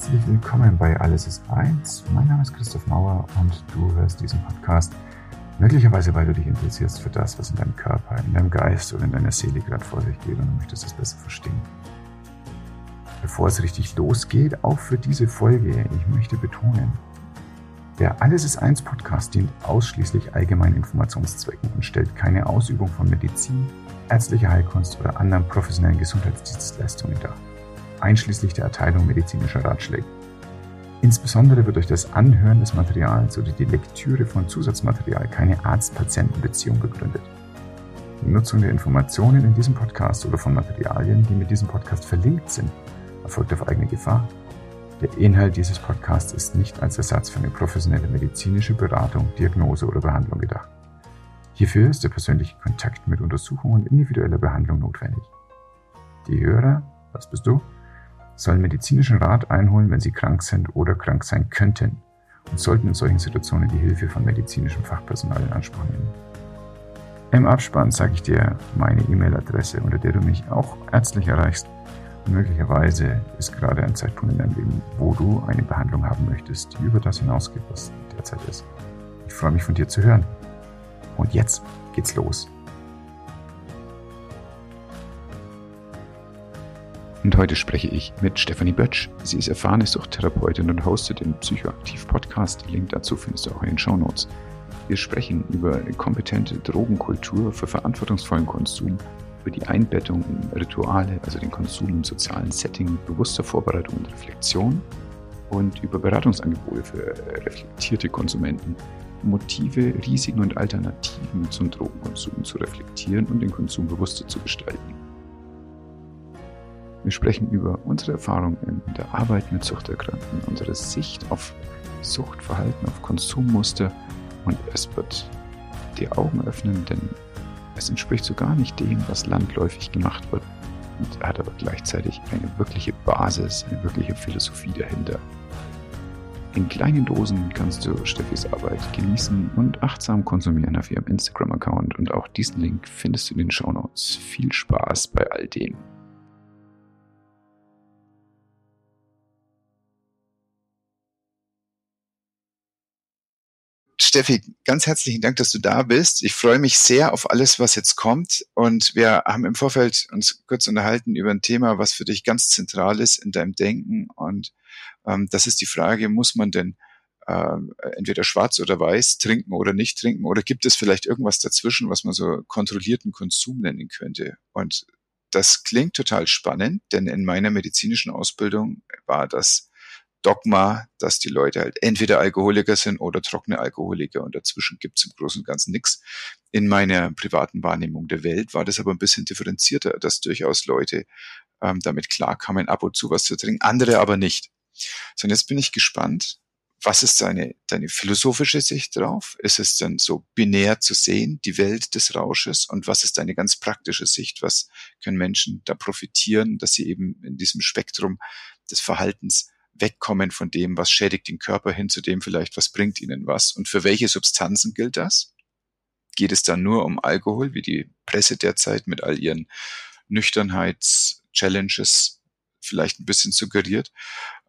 Herzlich willkommen bei Alles ist eins. Mein Name ist Christoph Mauer und du hörst diesen Podcast möglicherweise, weil du dich interessierst für das, was in deinem Körper, in deinem Geist oder in deiner Seele gerade vor sich geht und du möchtest es besser verstehen. Bevor es richtig losgeht, auch für diese Folge, ich möchte betonen, der Alles ist eins Podcast dient ausschließlich allgemeinen Informationszwecken und stellt keine Ausübung von Medizin, ärztlicher Heilkunst oder anderen professionellen Gesundheitsdienstleistungen dar, einschließlich der Erteilung medizinischer Ratschläge. Insbesondere wird durch das Anhören des Materials oder die Lektüre von Zusatzmaterial keine Arzt-Patienten-Beziehung begründet. Die Nutzung der Informationen in diesem Podcast oder von Materialien, die mit diesem Podcast verlinkt sind, erfolgt auf eigene Gefahr der Inhalt dieses Podcasts ist nicht als Ersatz für eine professionelle medizinische Beratung, Diagnose oder Behandlung gedacht. Hierfür ist der persönliche Kontakt mit Untersuchung und individueller Behandlung notwendig. Die Hörer, was bist du, sollen medizinischen Rat einholen, wenn sie krank sind oder krank sein könnten und sollten in solchen Situationen die Hilfe von medizinischem Fachpersonal in Anspruch nehmen. Im Abspann sage ich dir meine E-Mail-Adresse, unter der du mich auch ärztlich erreichst Möglicherweise ist gerade ein Zeitpunkt in deinem Leben, wo du eine Behandlung haben möchtest, die über das hinausgeht, was derzeit ist. Ich freue mich von dir zu hören. Und jetzt geht's los. Und heute spreche ich mit Stefanie Bötsch. Sie ist erfahrene Suchttherapeutin und hostet den Psychoaktiv-Podcast. Link dazu findest du auch in den Show Notes. Wir sprechen über kompetente Drogenkultur für verantwortungsvollen Konsum über die Einbettung in Rituale, also den Konsum im sozialen Setting bewusster Vorbereitung und Reflexion und über Beratungsangebote für reflektierte Konsumenten, Motive, Risiken und Alternativen zum Drogenkonsum zu reflektieren und den Konsum bewusster zu gestalten. Wir sprechen über unsere Erfahrungen in der Arbeit mit Suchterkrankten, unsere Sicht auf Suchtverhalten, auf Konsummuster und es wird die Augen öffnen, denn es entspricht so gar nicht dem, was landläufig gemacht wird und hat aber gleichzeitig eine wirkliche Basis, eine wirkliche Philosophie dahinter. In kleinen Dosen kannst du Steffis Arbeit genießen und achtsam konsumieren auf ihrem Instagram-Account und auch diesen Link findest du in den Show Notes. Viel Spaß bei all dem. Steffi, ganz herzlichen Dank, dass du da bist. Ich freue mich sehr auf alles, was jetzt kommt. Und wir haben im Vorfeld uns kurz unterhalten über ein Thema, was für dich ganz zentral ist in deinem Denken. Und ähm, das ist die Frage, muss man denn äh, entweder schwarz oder weiß trinken oder nicht trinken? Oder gibt es vielleicht irgendwas dazwischen, was man so kontrollierten Konsum nennen könnte? Und das klingt total spannend, denn in meiner medizinischen Ausbildung war das Dogma, dass die Leute halt entweder Alkoholiker sind oder trockene Alkoholiker und dazwischen gibt's im Großen und Ganzen nichts. In meiner privaten Wahrnehmung der Welt war das aber ein bisschen differenzierter, dass durchaus Leute ähm, damit klarkamen, ab und zu was zu trinken, andere aber nicht. So, und jetzt bin ich gespannt, was ist deine, deine philosophische Sicht drauf? Ist es denn so binär zu sehen, die Welt des Rausches? Und was ist deine ganz praktische Sicht? Was können Menschen da profitieren, dass sie eben in diesem Spektrum des Verhaltens wegkommen von dem, was schädigt den Körper, hin zu dem vielleicht, was bringt ihnen was. Und für welche Substanzen gilt das? Geht es dann nur um Alkohol, wie die Presse derzeit mit all ihren Nüchternheits-Challenges vielleicht ein bisschen suggeriert?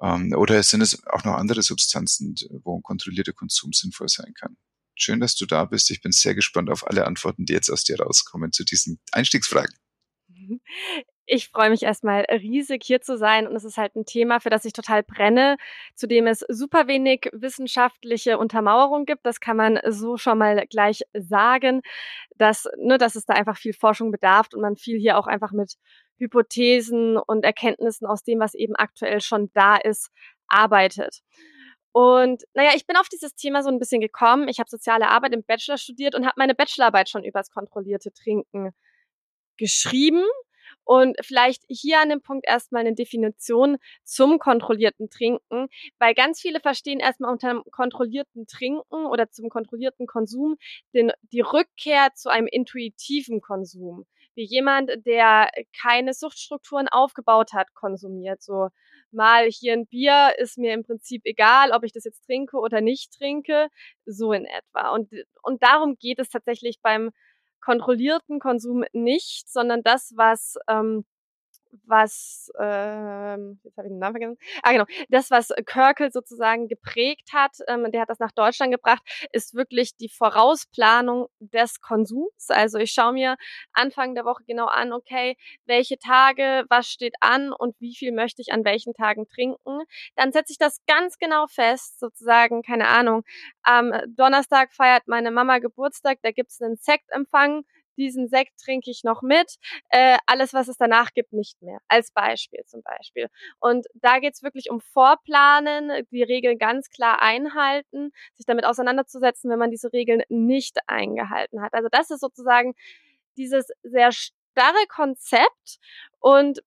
Ähm, oder sind es auch noch andere Substanzen, wo ein kontrollierter Konsum sinnvoll sein kann? Schön, dass du da bist. Ich bin sehr gespannt auf alle Antworten, die jetzt aus dir rauskommen zu diesen Einstiegsfragen. Ich freue mich erstmal riesig hier zu sein und es ist halt ein Thema, für das ich total brenne, zu dem es super wenig wissenschaftliche Untermauerung gibt. Das kann man so schon mal gleich sagen, dass, ne, dass es da einfach viel Forschung bedarf und man viel hier auch einfach mit Hypothesen und Erkenntnissen aus dem, was eben aktuell schon da ist, arbeitet. Und naja, ich bin auf dieses Thema so ein bisschen gekommen. Ich habe soziale Arbeit im Bachelor studiert und habe meine Bachelorarbeit schon übers kontrollierte Trinken geschrieben und vielleicht hier an dem Punkt erstmal eine Definition zum kontrollierten Trinken, weil ganz viele verstehen erstmal unter einem kontrollierten Trinken oder zum kontrollierten Konsum den, die Rückkehr zu einem intuitiven Konsum. Wie jemand, der keine Suchtstrukturen aufgebaut hat, konsumiert. So mal hier ein Bier ist mir im Prinzip egal, ob ich das jetzt trinke oder nicht trinke, so in etwa. Und, und darum geht es tatsächlich beim kontrollierten Konsum nicht, sondern das, was ähm, was, ähm, jetzt habe ich den Namen vergessen, ah genau, das, was Körkel sozusagen geprägt hat, ähm, der hat das nach Deutschland gebracht, ist wirklich die Vorausplanung des Konsums. Also ich schaue mir Anfang der Woche genau an, okay, welche Tage, was steht an und wie viel möchte ich an welchen Tagen trinken. Dann setze ich das ganz genau fest, sozusagen, keine Ahnung, am Donnerstag feiert meine Mama Geburtstag, da gibt's einen Sektempfang, diesen Sekt trinke ich noch mit, äh, alles, was es danach gibt, nicht mehr. Als Beispiel zum Beispiel. Und da geht's wirklich um Vorplanen, die Regeln ganz klar einhalten, sich damit auseinanderzusetzen, wenn man diese Regeln nicht eingehalten hat. Also das ist sozusagen dieses sehr starre Konzept und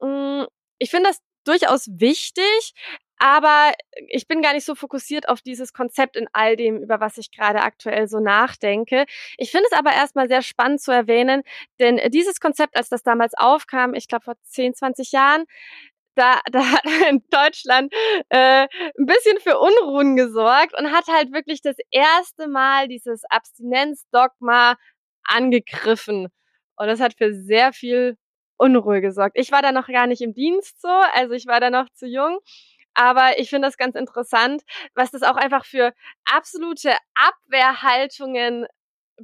mh, mm, ich finde das durchaus wichtig, aber ich bin gar nicht so fokussiert auf dieses Konzept in all dem, über was ich gerade aktuell so nachdenke. Ich finde es aber erstmal sehr spannend zu erwähnen, denn dieses Konzept, als das damals aufkam, ich glaube vor 10, 20 Jahren, da, da hat in Deutschland äh, ein bisschen für Unruhen gesorgt und hat halt wirklich das erste Mal dieses Abstinenzdogma angegriffen. Und das hat für sehr viel Unruhe gesorgt. Ich war da noch gar nicht im Dienst so, also ich war da noch zu jung. Aber ich finde das ganz interessant, was das auch einfach für absolute Abwehrhaltungen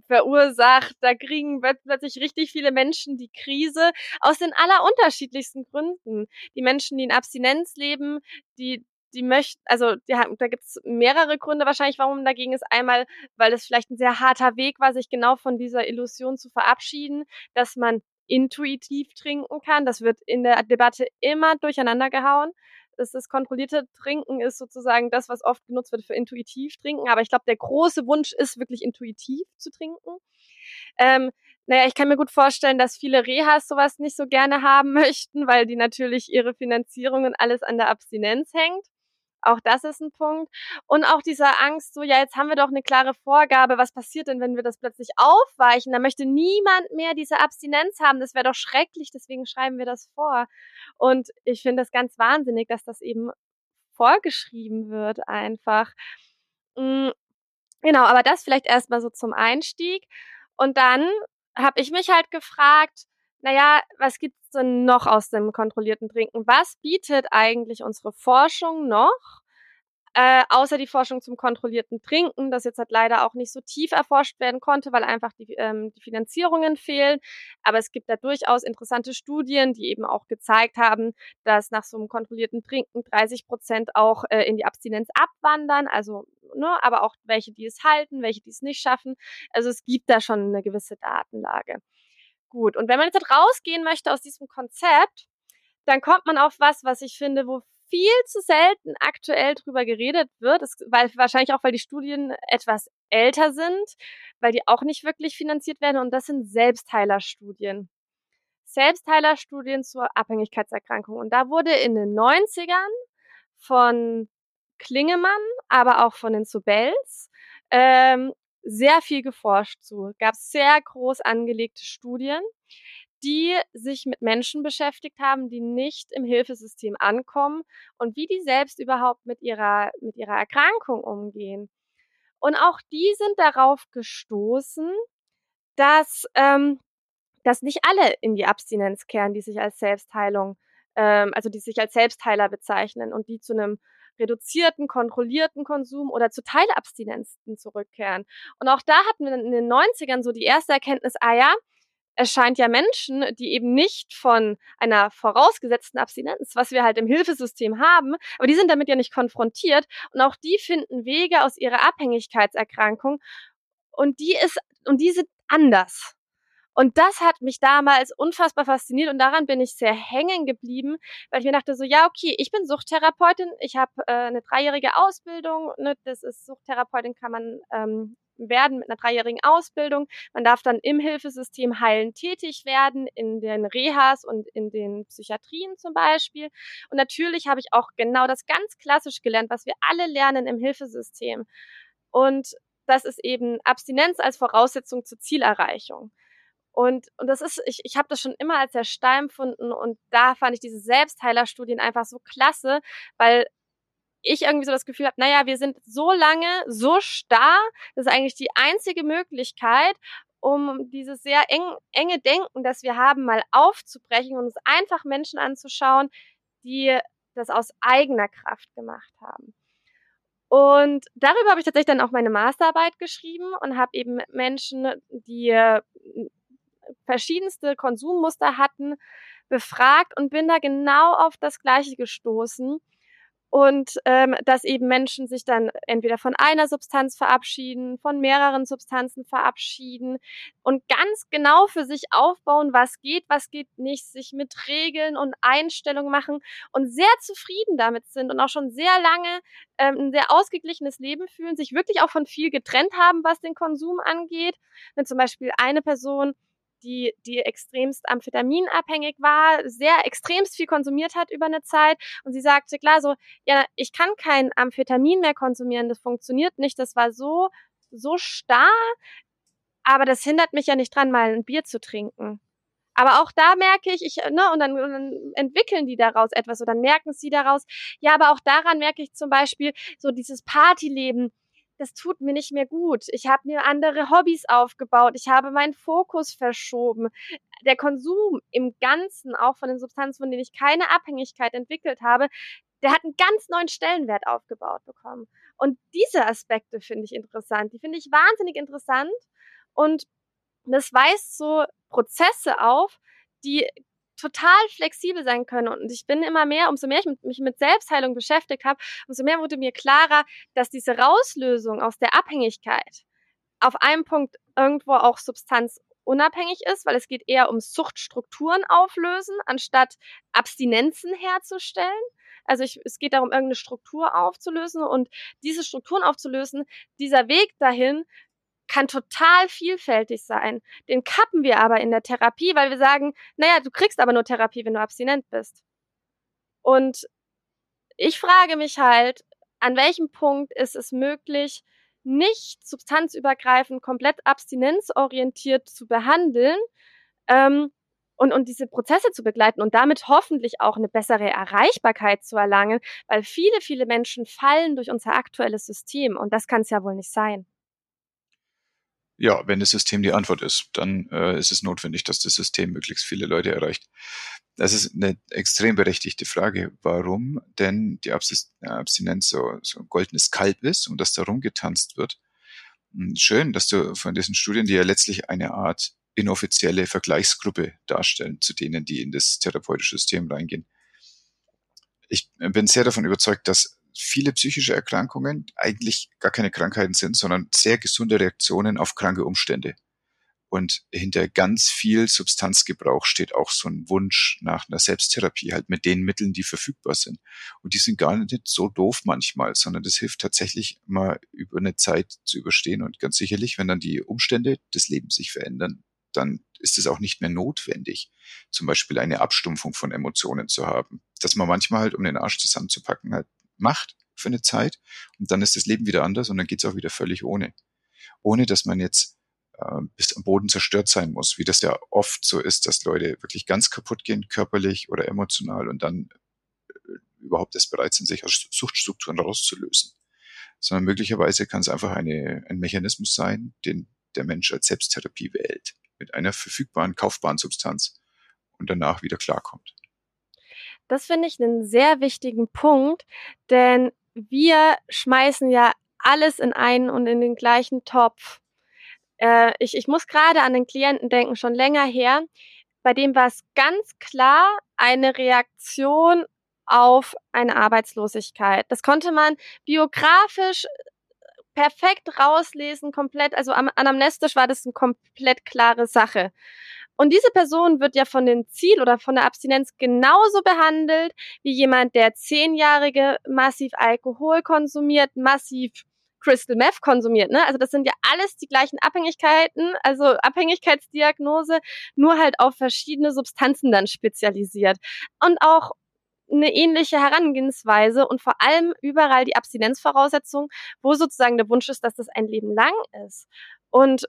verursacht. Da kriegen plötzlich richtig viele Menschen die Krise aus den allerunterschiedlichsten Gründen. Die Menschen, die in Abstinenz leben, die die möchten, also die da gibt es mehrere Gründe wahrscheinlich, warum dagegen ist. Einmal, weil es vielleicht ein sehr harter Weg war, sich genau von dieser Illusion zu verabschieden, dass man intuitiv trinken kann. Das wird in der Debatte immer durcheinander gehauen ist das kontrollierte Trinken ist sozusagen das, was oft genutzt wird für intuitiv trinken. Aber ich glaube, der große Wunsch ist wirklich intuitiv zu trinken. Ähm, naja, ich kann mir gut vorstellen, dass viele Rehas sowas nicht so gerne haben möchten, weil die natürlich ihre Finanzierung und alles an der Abstinenz hängt. Auch das ist ein Punkt. Und auch dieser Angst, so, ja, jetzt haben wir doch eine klare Vorgabe, was passiert denn, wenn wir das plötzlich aufweichen? Da möchte niemand mehr diese Abstinenz haben. Das wäre doch schrecklich, deswegen schreiben wir das vor. Und ich finde das ganz wahnsinnig, dass das eben vorgeschrieben wird einfach. Mm, genau, aber das vielleicht erstmal so zum Einstieg. Und dann habe ich mich halt gefragt, naja, was gibt's denn noch aus dem kontrollierten Trinken? Was bietet eigentlich unsere Forschung noch? Äh, außer die Forschung zum kontrollierten Trinken, das jetzt halt leider auch nicht so tief erforscht werden konnte, weil einfach die, ähm, die Finanzierungen fehlen. Aber es gibt da durchaus interessante Studien, die eben auch gezeigt haben, dass nach so einem kontrollierten Trinken 30 Prozent auch äh, in die Abstinenz abwandern. Also, ne, aber auch welche, die es halten, welche, die es nicht schaffen. Also es gibt da schon eine gewisse Datenlage. Gut, und wenn man jetzt rausgehen möchte aus diesem Konzept, dann kommt man auf was, was ich finde, wo viel zu selten aktuell drüber geredet wird, das, weil wahrscheinlich auch, weil die Studien etwas älter sind, weil die auch nicht wirklich finanziert werden und das sind Selbstheilerstudien. Selbstheilerstudien zur Abhängigkeitserkrankung. Und da wurde in den 90ern von Klingemann, aber auch von den Sobels ähm, sehr viel geforscht zu. Gab sehr groß angelegte Studien, die sich mit Menschen beschäftigt haben, die nicht im Hilfesystem ankommen und wie die selbst überhaupt mit ihrer, mit ihrer Erkrankung umgehen. Und auch die sind darauf gestoßen, dass, ähm, dass nicht alle in die Abstinenz kehren, die sich als Selbstheilung, ähm, also die sich als Selbstheiler bezeichnen und die zu einem reduzierten, kontrollierten Konsum oder zu Teilabstinenzen zurückkehren. Und auch da hatten wir in den 90ern so die erste Erkenntnis, ah ja, es scheint ja Menschen, die eben nicht von einer vorausgesetzten Abstinenz, was wir halt im Hilfesystem haben, aber die sind damit ja nicht konfrontiert und auch die finden Wege aus ihrer Abhängigkeitserkrankung und die ist und die sind anders. Und das hat mich damals unfassbar fasziniert und daran bin ich sehr hängen geblieben, weil ich mir dachte so, ja, okay, ich bin Suchttherapeutin, ich habe äh, eine dreijährige Ausbildung, ne, das ist Suchttherapeutin kann man ähm, werden mit einer dreijährigen Ausbildung. Man darf dann im Hilfesystem heilen tätig werden, in den Rehas und in den Psychiatrien zum Beispiel. Und natürlich habe ich auch genau das ganz klassisch gelernt, was wir alle lernen im Hilfesystem. Und das ist eben Abstinenz als Voraussetzung zur Zielerreichung. Und, und das ist, ich, ich habe das schon immer als sehr steil empfunden und da fand ich diese Selbstheilerstudien einfach so klasse, weil ich irgendwie so das Gefühl habe, naja, wir sind so lange so starr, das ist eigentlich die einzige Möglichkeit, um dieses sehr eng, enge Denken, das wir haben, mal aufzubrechen und uns einfach Menschen anzuschauen, die das aus eigener Kraft gemacht haben. Und darüber habe ich tatsächlich dann auch meine Masterarbeit geschrieben und habe eben Menschen, die verschiedenste Konsummuster hatten, befragt und bin da genau auf das Gleiche gestoßen und ähm, dass eben Menschen sich dann entweder von einer Substanz verabschieden, von mehreren Substanzen verabschieden und ganz genau für sich aufbauen, was geht, was geht nicht, sich mit Regeln und Einstellungen machen und sehr zufrieden damit sind und auch schon sehr lange ähm, ein sehr ausgeglichenes Leben fühlen, sich wirklich auch von viel getrennt haben, was den Konsum angeht. Wenn zum Beispiel eine Person die, die extremst amphetaminabhängig war, sehr extremst viel konsumiert hat über eine Zeit. Und sie sagte klar so, ja, ich kann kein Amphetamin mehr konsumieren, das funktioniert nicht. Das war so, so starr, aber das hindert mich ja nicht dran, mal ein Bier zu trinken. Aber auch da merke ich, ich ne, und dann, und dann entwickeln die daraus etwas oder dann merken sie daraus. Ja, aber auch daran merke ich zum Beispiel so dieses Partyleben das tut mir nicht mehr gut. Ich habe mir andere Hobbys aufgebaut. Ich habe meinen Fokus verschoben. Der Konsum im Ganzen, auch von den Substanzen, von denen ich keine Abhängigkeit entwickelt habe, der hat einen ganz neuen Stellenwert aufgebaut bekommen. Und diese Aspekte finde ich interessant. Die finde ich wahnsinnig interessant. Und das weist so Prozesse auf, die total flexibel sein können. Und ich bin immer mehr, umso mehr ich mich mit Selbstheilung beschäftigt habe, umso mehr wurde mir klarer, dass diese Rauslösung aus der Abhängigkeit auf einem Punkt irgendwo auch substanzunabhängig ist, weil es geht eher um Suchtstrukturen auflösen, anstatt Abstinenzen herzustellen. Also ich, es geht darum, irgendeine Struktur aufzulösen und diese Strukturen aufzulösen, dieser Weg dahin kann total vielfältig sein. Den kappen wir aber in der Therapie, weil wir sagen, naja, du kriegst aber nur Therapie, wenn du abstinent bist. Und ich frage mich halt, an welchem Punkt ist es möglich, nicht substanzübergreifend, komplett abstinenzorientiert zu behandeln ähm, und, und diese Prozesse zu begleiten und damit hoffentlich auch eine bessere Erreichbarkeit zu erlangen, weil viele, viele Menschen fallen durch unser aktuelles System und das kann es ja wohl nicht sein. Ja, wenn das System die Antwort ist, dann äh, ist es notwendig, dass das System möglichst viele Leute erreicht. Das ist eine extrem berechtigte Frage, warum denn die Abstinenz so, so ein goldenes Kalb ist und dass da rumgetanzt wird. Hm, schön, dass du von diesen Studien, die ja letztlich eine Art inoffizielle Vergleichsgruppe darstellen, zu denen, die in das therapeutische System reingehen. Ich bin sehr davon überzeugt, dass viele psychische Erkrankungen eigentlich gar keine Krankheiten sind, sondern sehr gesunde Reaktionen auf kranke Umstände. Und hinter ganz viel Substanzgebrauch steht auch so ein Wunsch nach einer Selbsttherapie, halt mit den Mitteln, die verfügbar sind. Und die sind gar nicht so doof manchmal, sondern das hilft tatsächlich mal über eine Zeit zu überstehen. Und ganz sicherlich, wenn dann die Umstände des Lebens sich verändern, dann ist es auch nicht mehr notwendig, zum Beispiel eine Abstumpfung von Emotionen zu haben. Dass man manchmal halt, um den Arsch zusammenzupacken, halt macht für eine Zeit und dann ist das Leben wieder anders und dann geht es auch wieder völlig ohne. Ohne dass man jetzt äh, bis am Boden zerstört sein muss, wie das ja oft so ist, dass Leute wirklich ganz kaputt gehen, körperlich oder emotional und dann äh, überhaupt erst bereit sind, sich aus Suchtstrukturen rauszulösen. Sondern möglicherweise kann es einfach eine, ein Mechanismus sein, den der Mensch als Selbsttherapie wählt, mit einer verfügbaren, kaufbaren Substanz und danach wieder klarkommt. Das finde ich einen sehr wichtigen Punkt, denn wir schmeißen ja alles in einen und in den gleichen Topf. Äh, ich, ich muss gerade an den Klienten denken, schon länger her. Bei dem war es ganz klar eine Reaktion auf eine Arbeitslosigkeit. Das konnte man biografisch perfekt rauslesen, komplett, also anamnestisch war das eine komplett klare Sache. Und diese Person wird ja von dem Ziel oder von der Abstinenz genauso behandelt wie jemand, der zehnjährige massiv Alkohol konsumiert, massiv Crystal Meth konsumiert. Ne? Also das sind ja alles die gleichen Abhängigkeiten, also Abhängigkeitsdiagnose, nur halt auf verschiedene Substanzen dann spezialisiert. Und auch eine ähnliche Herangehensweise und vor allem überall die Abstinenzvoraussetzung, wo sozusagen der Wunsch ist, dass das ein Leben lang ist. Und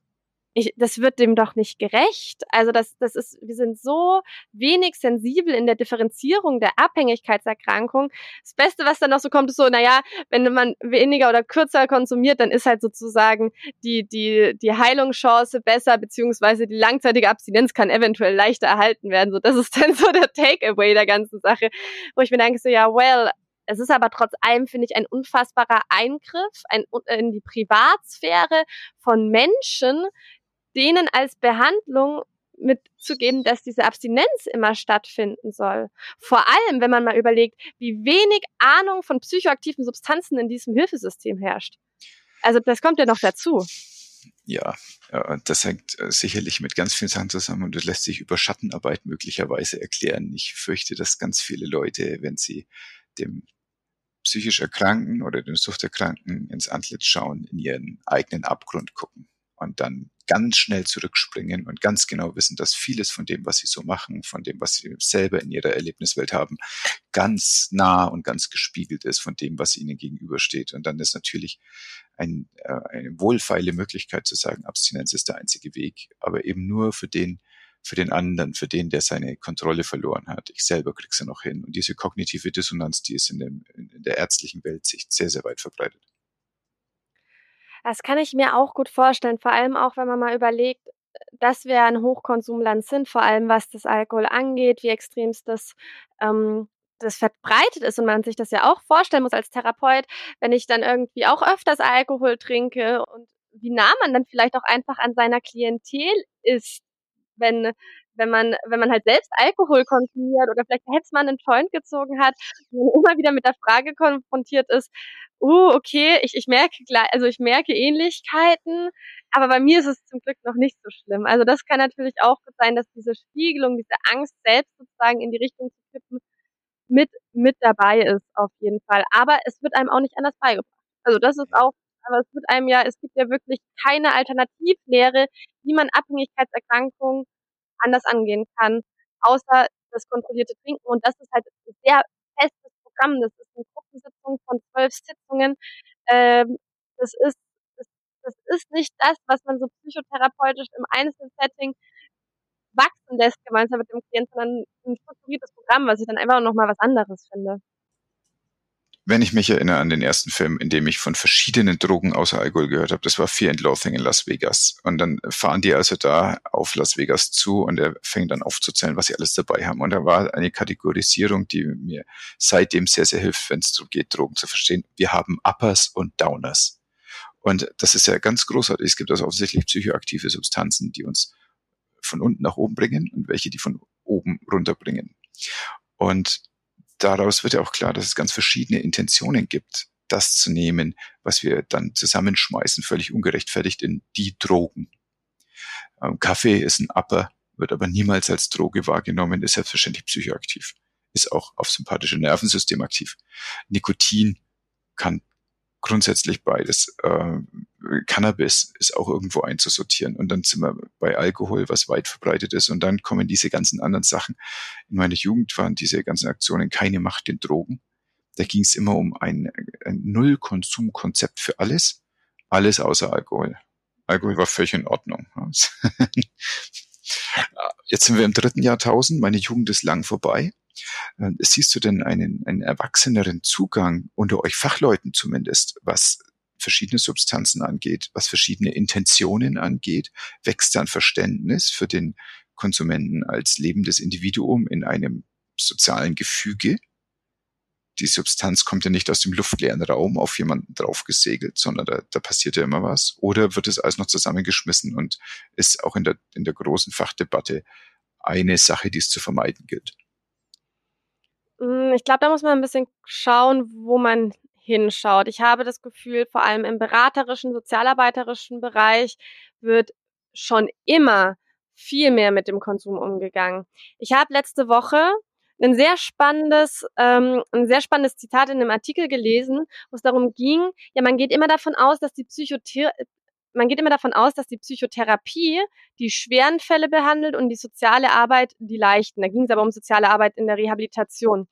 ich, das wird dem doch nicht gerecht. Also das, das ist, wir sind so wenig sensibel in der Differenzierung der Abhängigkeitserkrankung. Das Beste, was dann noch so kommt, ist so, naja, wenn man weniger oder kürzer konsumiert, dann ist halt sozusagen die, die, die Heilungschance besser, beziehungsweise die langzeitige Abstinenz kann eventuell leichter erhalten werden. So, das ist dann so der Takeaway der ganzen Sache, wo ich mir denke, so, ja, well, es ist aber trotz allem, finde ich, ein unfassbarer Eingriff ein, in die Privatsphäre von Menschen, denen als Behandlung mitzugeben, dass diese Abstinenz immer stattfinden soll. Vor allem, wenn man mal überlegt, wie wenig Ahnung von psychoaktiven Substanzen in diesem Hilfesystem herrscht. Also das kommt ja noch dazu. Ja, das hängt äh, sicherlich mit ganz vielen Sachen zusammen und das lässt sich über Schattenarbeit möglicherweise erklären. Ich fürchte, dass ganz viele Leute, wenn sie dem psychisch Erkrankten oder dem Suchterkrankten ins Antlitz schauen, in ihren eigenen Abgrund gucken und dann ganz schnell zurückspringen und ganz genau wissen, dass vieles von dem, was sie so machen, von dem, was sie selber in ihrer Erlebniswelt haben, ganz nah und ganz gespiegelt ist von dem, was ihnen gegenübersteht. Und dann ist natürlich ein, äh, eine wohlfeile Möglichkeit zu sagen, Abstinenz ist der einzige Weg, aber eben nur für den, für den anderen, für den, der seine Kontrolle verloren hat. Ich selber krieg's ja noch hin. Und diese kognitive Dissonanz, die ist in, dem, in der ärztlichen Welt sich sehr, sehr weit verbreitet. Das kann ich mir auch gut vorstellen, vor allem auch, wenn man mal überlegt, dass wir ein Hochkonsumland sind, vor allem was das Alkohol angeht, wie extrem das, ähm, das verbreitet ist und man sich das ja auch vorstellen muss als Therapeut, wenn ich dann irgendwie auch öfters Alkohol trinke und wie nah man dann vielleicht auch einfach an seiner Klientel ist, wenn wenn man, wenn man halt selbst Alkohol konsumiert oder vielleicht jetzt mal einen Joint gezogen hat und immer wieder mit der Frage konfrontiert ist, uh, okay, ich, ich merke gleich, also ich merke Ähnlichkeiten, aber bei mir ist es zum Glück noch nicht so schlimm. Also das kann natürlich auch gut sein, dass diese Spiegelung, diese Angst selbst sozusagen in die Richtung zu kippen, mit, mit dabei ist, auf jeden Fall. Aber es wird einem auch nicht anders beigebracht. Also das ist auch, aber es wird einem ja, es gibt ja wirklich keine Alternativlehre, wie man Abhängigkeitserkrankungen anders angehen kann, außer das kontrollierte Trinken. Und das ist halt ein sehr festes Programm. Das ist eine Gruppensitzung von zwölf Sitzungen. Ähm, das ist das, das ist nicht das, was man so psychotherapeutisch im Einzelsetting wachsen lässt gemeinsam mit dem Klienten, sondern ein strukturiertes Programm, was ich dann einfach nochmal was anderes finde wenn ich mich erinnere an den ersten Film, in dem ich von verschiedenen Drogen außer Alkohol gehört habe, das war Fear and Loathing in Las Vegas. Und dann fahren die also da auf Las Vegas zu und er fängt dann aufzuzählen, was sie alles dabei haben. Und da war eine Kategorisierung, die mir seitdem sehr, sehr hilft, wenn es darum geht, Drogen zu verstehen. Wir haben Uppers und Downers. Und das ist ja ganz großartig. Es gibt also offensichtlich psychoaktive Substanzen, die uns von unten nach oben bringen und welche, die von oben runterbringen. Und daraus wird ja auch klar, dass es ganz verschiedene Intentionen gibt, das zu nehmen, was wir dann zusammenschmeißen, völlig ungerechtfertigt in die Drogen. Ähm, Kaffee ist ein Upper, wird aber niemals als Droge wahrgenommen, ist selbstverständlich psychoaktiv, ist auch auf sympathische Nervensystem aktiv. Nikotin kann grundsätzlich beides. Äh, Cannabis ist auch irgendwo einzusortieren. Und dann sind wir bei Alkohol, was weit verbreitet ist. Und dann kommen diese ganzen anderen Sachen. In meiner Jugend waren diese ganzen Aktionen keine Macht den Drogen. Da ging es immer um ein, ein Null-Konsum-Konzept für alles. Alles außer Alkohol. Alkohol war völlig in Ordnung. Jetzt sind wir im dritten Jahrtausend. Meine Jugend ist lang vorbei. Äh, siehst du denn einen, einen erwachseneren Zugang unter euch Fachleuten zumindest, was verschiedene Substanzen angeht, was verschiedene Intentionen angeht, wächst dann Verständnis für den Konsumenten als lebendes Individuum in einem sozialen Gefüge. Die Substanz kommt ja nicht aus dem luftleeren Raum auf jemanden draufgesegelt, sondern da, da passiert ja immer was. Oder wird es alles noch zusammengeschmissen und ist auch in der, in der großen Fachdebatte eine Sache, die es zu vermeiden gilt? Hm, ich glaube, da muss man ein bisschen schauen, wo man hinschaut. Ich habe das Gefühl, vor allem im beraterischen, sozialarbeiterischen Bereich wird schon immer viel mehr mit dem Konsum umgegangen. Ich habe letzte Woche ein sehr spannendes, ähm, ein sehr spannendes Zitat in einem Artikel gelesen, wo es darum ging, ja, man geht immer davon aus, dass die Psychothe man geht immer davon aus, dass die Psychotherapie die schweren Fälle behandelt und die soziale Arbeit die leichten. Da ging es aber um soziale Arbeit in der Rehabilitation.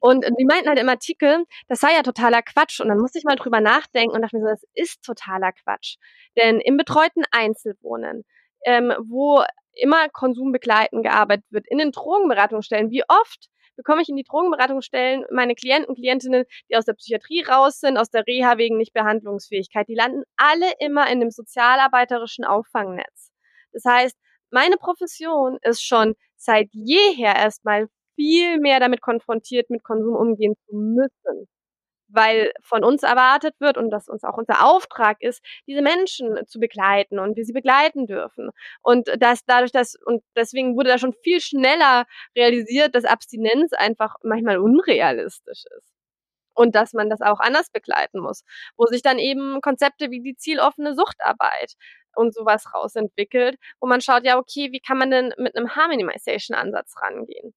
Und die meinten halt im Artikel, das sei ja totaler Quatsch. Und dann musste ich mal drüber nachdenken und dachte mir so, das ist totaler Quatsch. Denn im betreuten Einzelwohnen ähm, wo immer konsumbegleitend gearbeitet wird. In den Drogenberatungsstellen, wie oft bekomme ich in die Drogenberatungsstellen meine Klienten, Klientinnen, die aus der Psychiatrie raus sind, aus der Reha wegen Nichtbehandlungsfähigkeit, die landen alle immer in dem sozialarbeiterischen Auffangnetz. Das heißt, meine Profession ist schon seit jeher erstmal viel mehr damit konfrontiert, mit Konsum umgehen zu müssen weil von uns erwartet wird und dass uns auch unser Auftrag ist, diese Menschen zu begleiten und wir sie begleiten dürfen. Und dass dadurch, dass, und deswegen wurde da schon viel schneller realisiert, dass Abstinenz einfach manchmal unrealistisch ist. Und dass man das auch anders begleiten muss, wo sich dann eben Konzepte wie die zieloffene Suchtarbeit und sowas rausentwickelt, wo man schaut, ja, okay, wie kann man denn mit einem Harm-Minimization-Ansatz rangehen?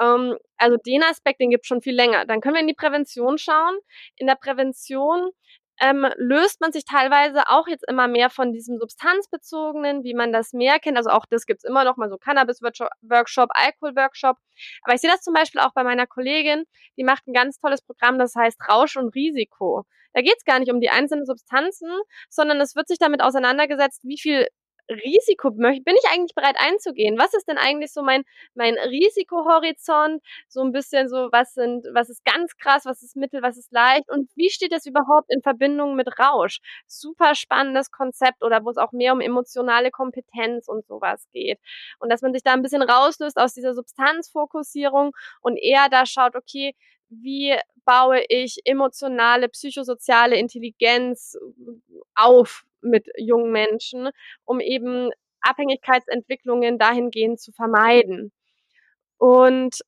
Ähm, also den Aspekt, den gibt es schon viel länger. Dann können wir in die Prävention schauen. In der Prävention ähm, löst man sich teilweise auch jetzt immer mehr von diesem substanzbezogenen, wie man das mehr kennt. Also auch das gibt's immer noch mal so Cannabis-Workshop, Alkohol-Workshop. Aber ich sehe das zum Beispiel auch bei meiner Kollegin, die macht ein ganz tolles Programm, das heißt Rausch und Risiko. Da geht's gar nicht um die einzelnen Substanzen, sondern es wird sich damit auseinandergesetzt, wie viel Risiko bin ich eigentlich bereit einzugehen? Was ist denn eigentlich so mein, mein Risikohorizont? So ein bisschen so, was sind, was ist ganz krass, was ist mittel, was ist leicht? Und wie steht das überhaupt in Verbindung mit Rausch? Super spannendes Konzept oder wo es auch mehr um emotionale Kompetenz und sowas geht. Und dass man sich da ein bisschen rauslöst aus dieser Substanzfokussierung und eher da schaut, okay, wie baue ich emotionale, psychosoziale Intelligenz auf mit jungen Menschen, um eben Abhängigkeitsentwicklungen dahingehend zu vermeiden. Und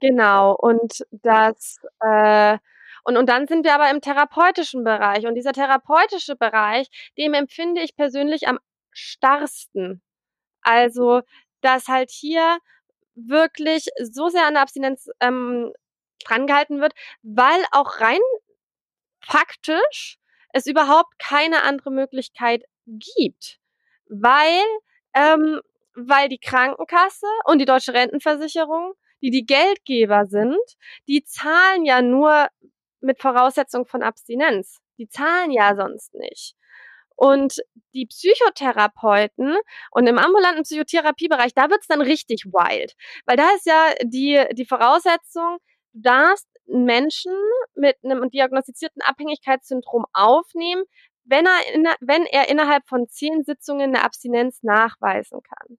genau, und das äh, und, und dann sind wir aber im therapeutischen Bereich. Und dieser therapeutische Bereich, dem empfinde ich persönlich am starrsten. Also, dass halt hier wirklich so sehr an der Abstinenz ähm, drangehalten wird, weil auch rein faktisch es überhaupt keine andere Möglichkeit gibt, weil ähm, weil die Krankenkasse und die deutsche Rentenversicherung, die die Geldgeber sind, die zahlen ja nur mit Voraussetzung von Abstinenz. Die zahlen ja sonst nicht. Und die Psychotherapeuten und im ambulanten Psychotherapiebereich, da wird's dann richtig wild. Weil da ist ja die, die Voraussetzung, du darfst Menschen mit einem diagnostizierten Abhängigkeitssyndrom aufnehmen, wenn er, in, wenn er innerhalb von zehn Sitzungen eine Abstinenz nachweisen kann.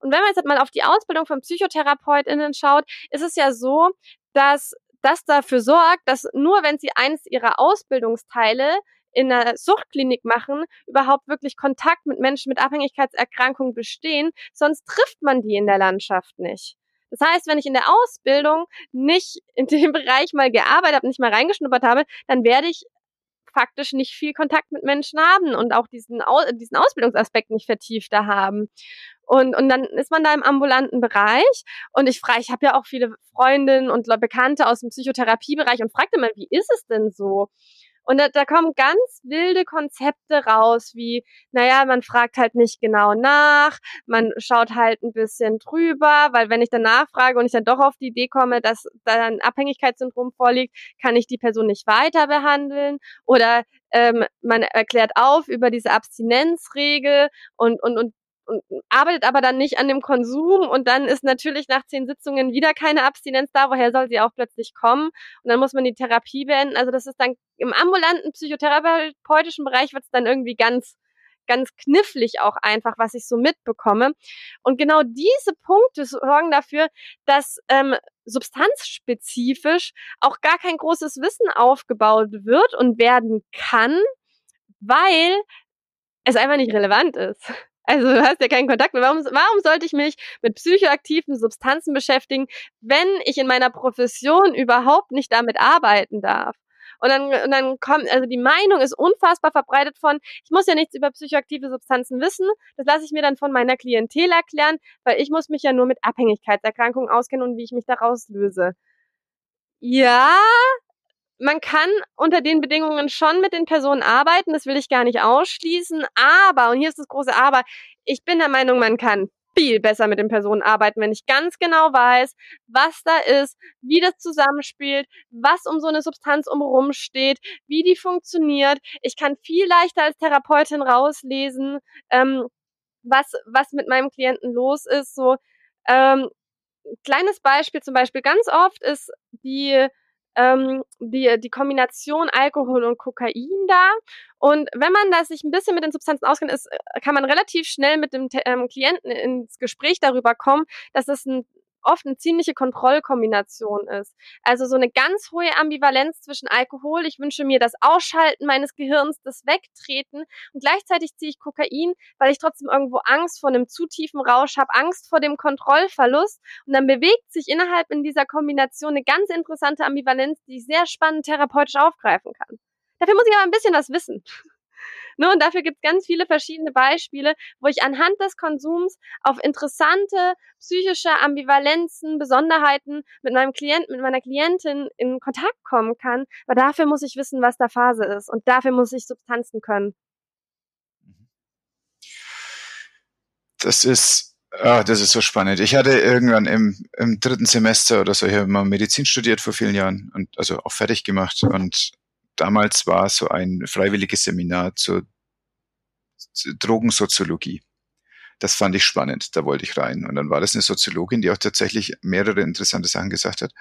Und wenn man jetzt mal auf die Ausbildung von PsychotherapeutInnen schaut, ist es ja so, dass das dafür sorgt, dass nur wenn sie eines ihrer Ausbildungsteile in einer Suchtklinik machen, überhaupt wirklich Kontakt mit Menschen mit Abhängigkeitserkrankungen bestehen, sonst trifft man die in der Landschaft nicht. Das heißt, wenn ich in der Ausbildung nicht in dem Bereich mal gearbeitet habe, nicht mal reingeschnuppert habe, dann werde ich faktisch nicht viel Kontakt mit Menschen haben und auch diesen, diesen Ausbildungsaspekt nicht vertiefter haben. Und, und dann ist man da im ambulanten Bereich und ich frage, ich habe ja auch viele Freundinnen und Bekannte aus dem Psychotherapiebereich und fragte mal, wie ist es denn so? Und da, da kommen ganz wilde Konzepte raus, wie, naja, man fragt halt nicht genau nach, man schaut halt ein bisschen drüber, weil wenn ich dann nachfrage und ich dann doch auf die Idee komme, dass da ein Abhängigkeitssyndrom vorliegt, kann ich die Person nicht weiter behandeln oder ähm, man erklärt auf über diese Abstinenzregel und, und, und und arbeitet aber dann nicht an dem Konsum und dann ist natürlich nach zehn Sitzungen wieder keine Abstinenz da. Woher soll sie auch plötzlich kommen? Und dann muss man die Therapie beenden. Also das ist dann im ambulanten psychotherapeutischen Bereich wird es dann irgendwie ganz ganz knifflig auch einfach, was ich so mitbekomme. Und genau diese Punkte sorgen dafür, dass ähm, substanzspezifisch auch gar kein großes Wissen aufgebaut wird und werden kann, weil es einfach nicht relevant ist. Also du hast ja keinen Kontakt mehr. Warum, warum sollte ich mich mit psychoaktiven Substanzen beschäftigen, wenn ich in meiner Profession überhaupt nicht damit arbeiten darf? Und dann, und dann kommt, also die Meinung ist unfassbar verbreitet von, ich muss ja nichts über psychoaktive Substanzen wissen, das lasse ich mir dann von meiner Klientel erklären, weil ich muss mich ja nur mit Abhängigkeitserkrankungen auskennen und wie ich mich daraus löse. Ja, man kann unter den Bedingungen schon mit den Personen arbeiten, das will ich gar nicht ausschließen, aber, und hier ist das große Aber, ich bin der Meinung, man kann viel besser mit den Personen arbeiten, wenn ich ganz genau weiß, was da ist, wie das zusammenspielt, was um so eine Substanz umherum steht, wie die funktioniert. Ich kann viel leichter als Therapeutin rauslesen, ähm, was, was mit meinem Klienten los ist. So, ähm, kleines Beispiel zum Beispiel ganz oft ist die ähm, die, die Kombination Alkohol und Kokain da. Und wenn man da sich ein bisschen mit den Substanzen auskennt, ist, äh, kann man relativ schnell mit dem ähm, Klienten ins Gespräch darüber kommen, dass es ein oft eine ziemliche Kontrollkombination ist. Also so eine ganz hohe Ambivalenz zwischen Alkohol, ich wünsche mir das Ausschalten meines Gehirns, das Wegtreten und gleichzeitig ziehe ich Kokain, weil ich trotzdem irgendwo Angst vor einem zu tiefen Rausch habe, Angst vor dem Kontrollverlust und dann bewegt sich innerhalb in dieser Kombination eine ganz interessante Ambivalenz, die ich sehr spannend therapeutisch aufgreifen kann. Dafür muss ich aber ein bisschen was wissen. Ne, und dafür gibt es ganz viele verschiedene Beispiele, wo ich anhand des Konsums auf interessante psychische Ambivalenzen, Besonderheiten mit meinem Klienten, mit meiner Klientin in Kontakt kommen kann. Aber dafür muss ich wissen, was da Phase ist. Und dafür muss ich Substanzen können. Das ist Ah, das ist so spannend. Ich hatte irgendwann im, im dritten Semester oder so, ich mal Medizin studiert vor vielen Jahren und also auch fertig gemacht und damals war so ein freiwilliges Seminar zur, Drogensoziologie. Das fand ich spannend, da wollte ich rein. Und dann war das eine Soziologin, die auch tatsächlich mehrere interessante Sachen gesagt hat.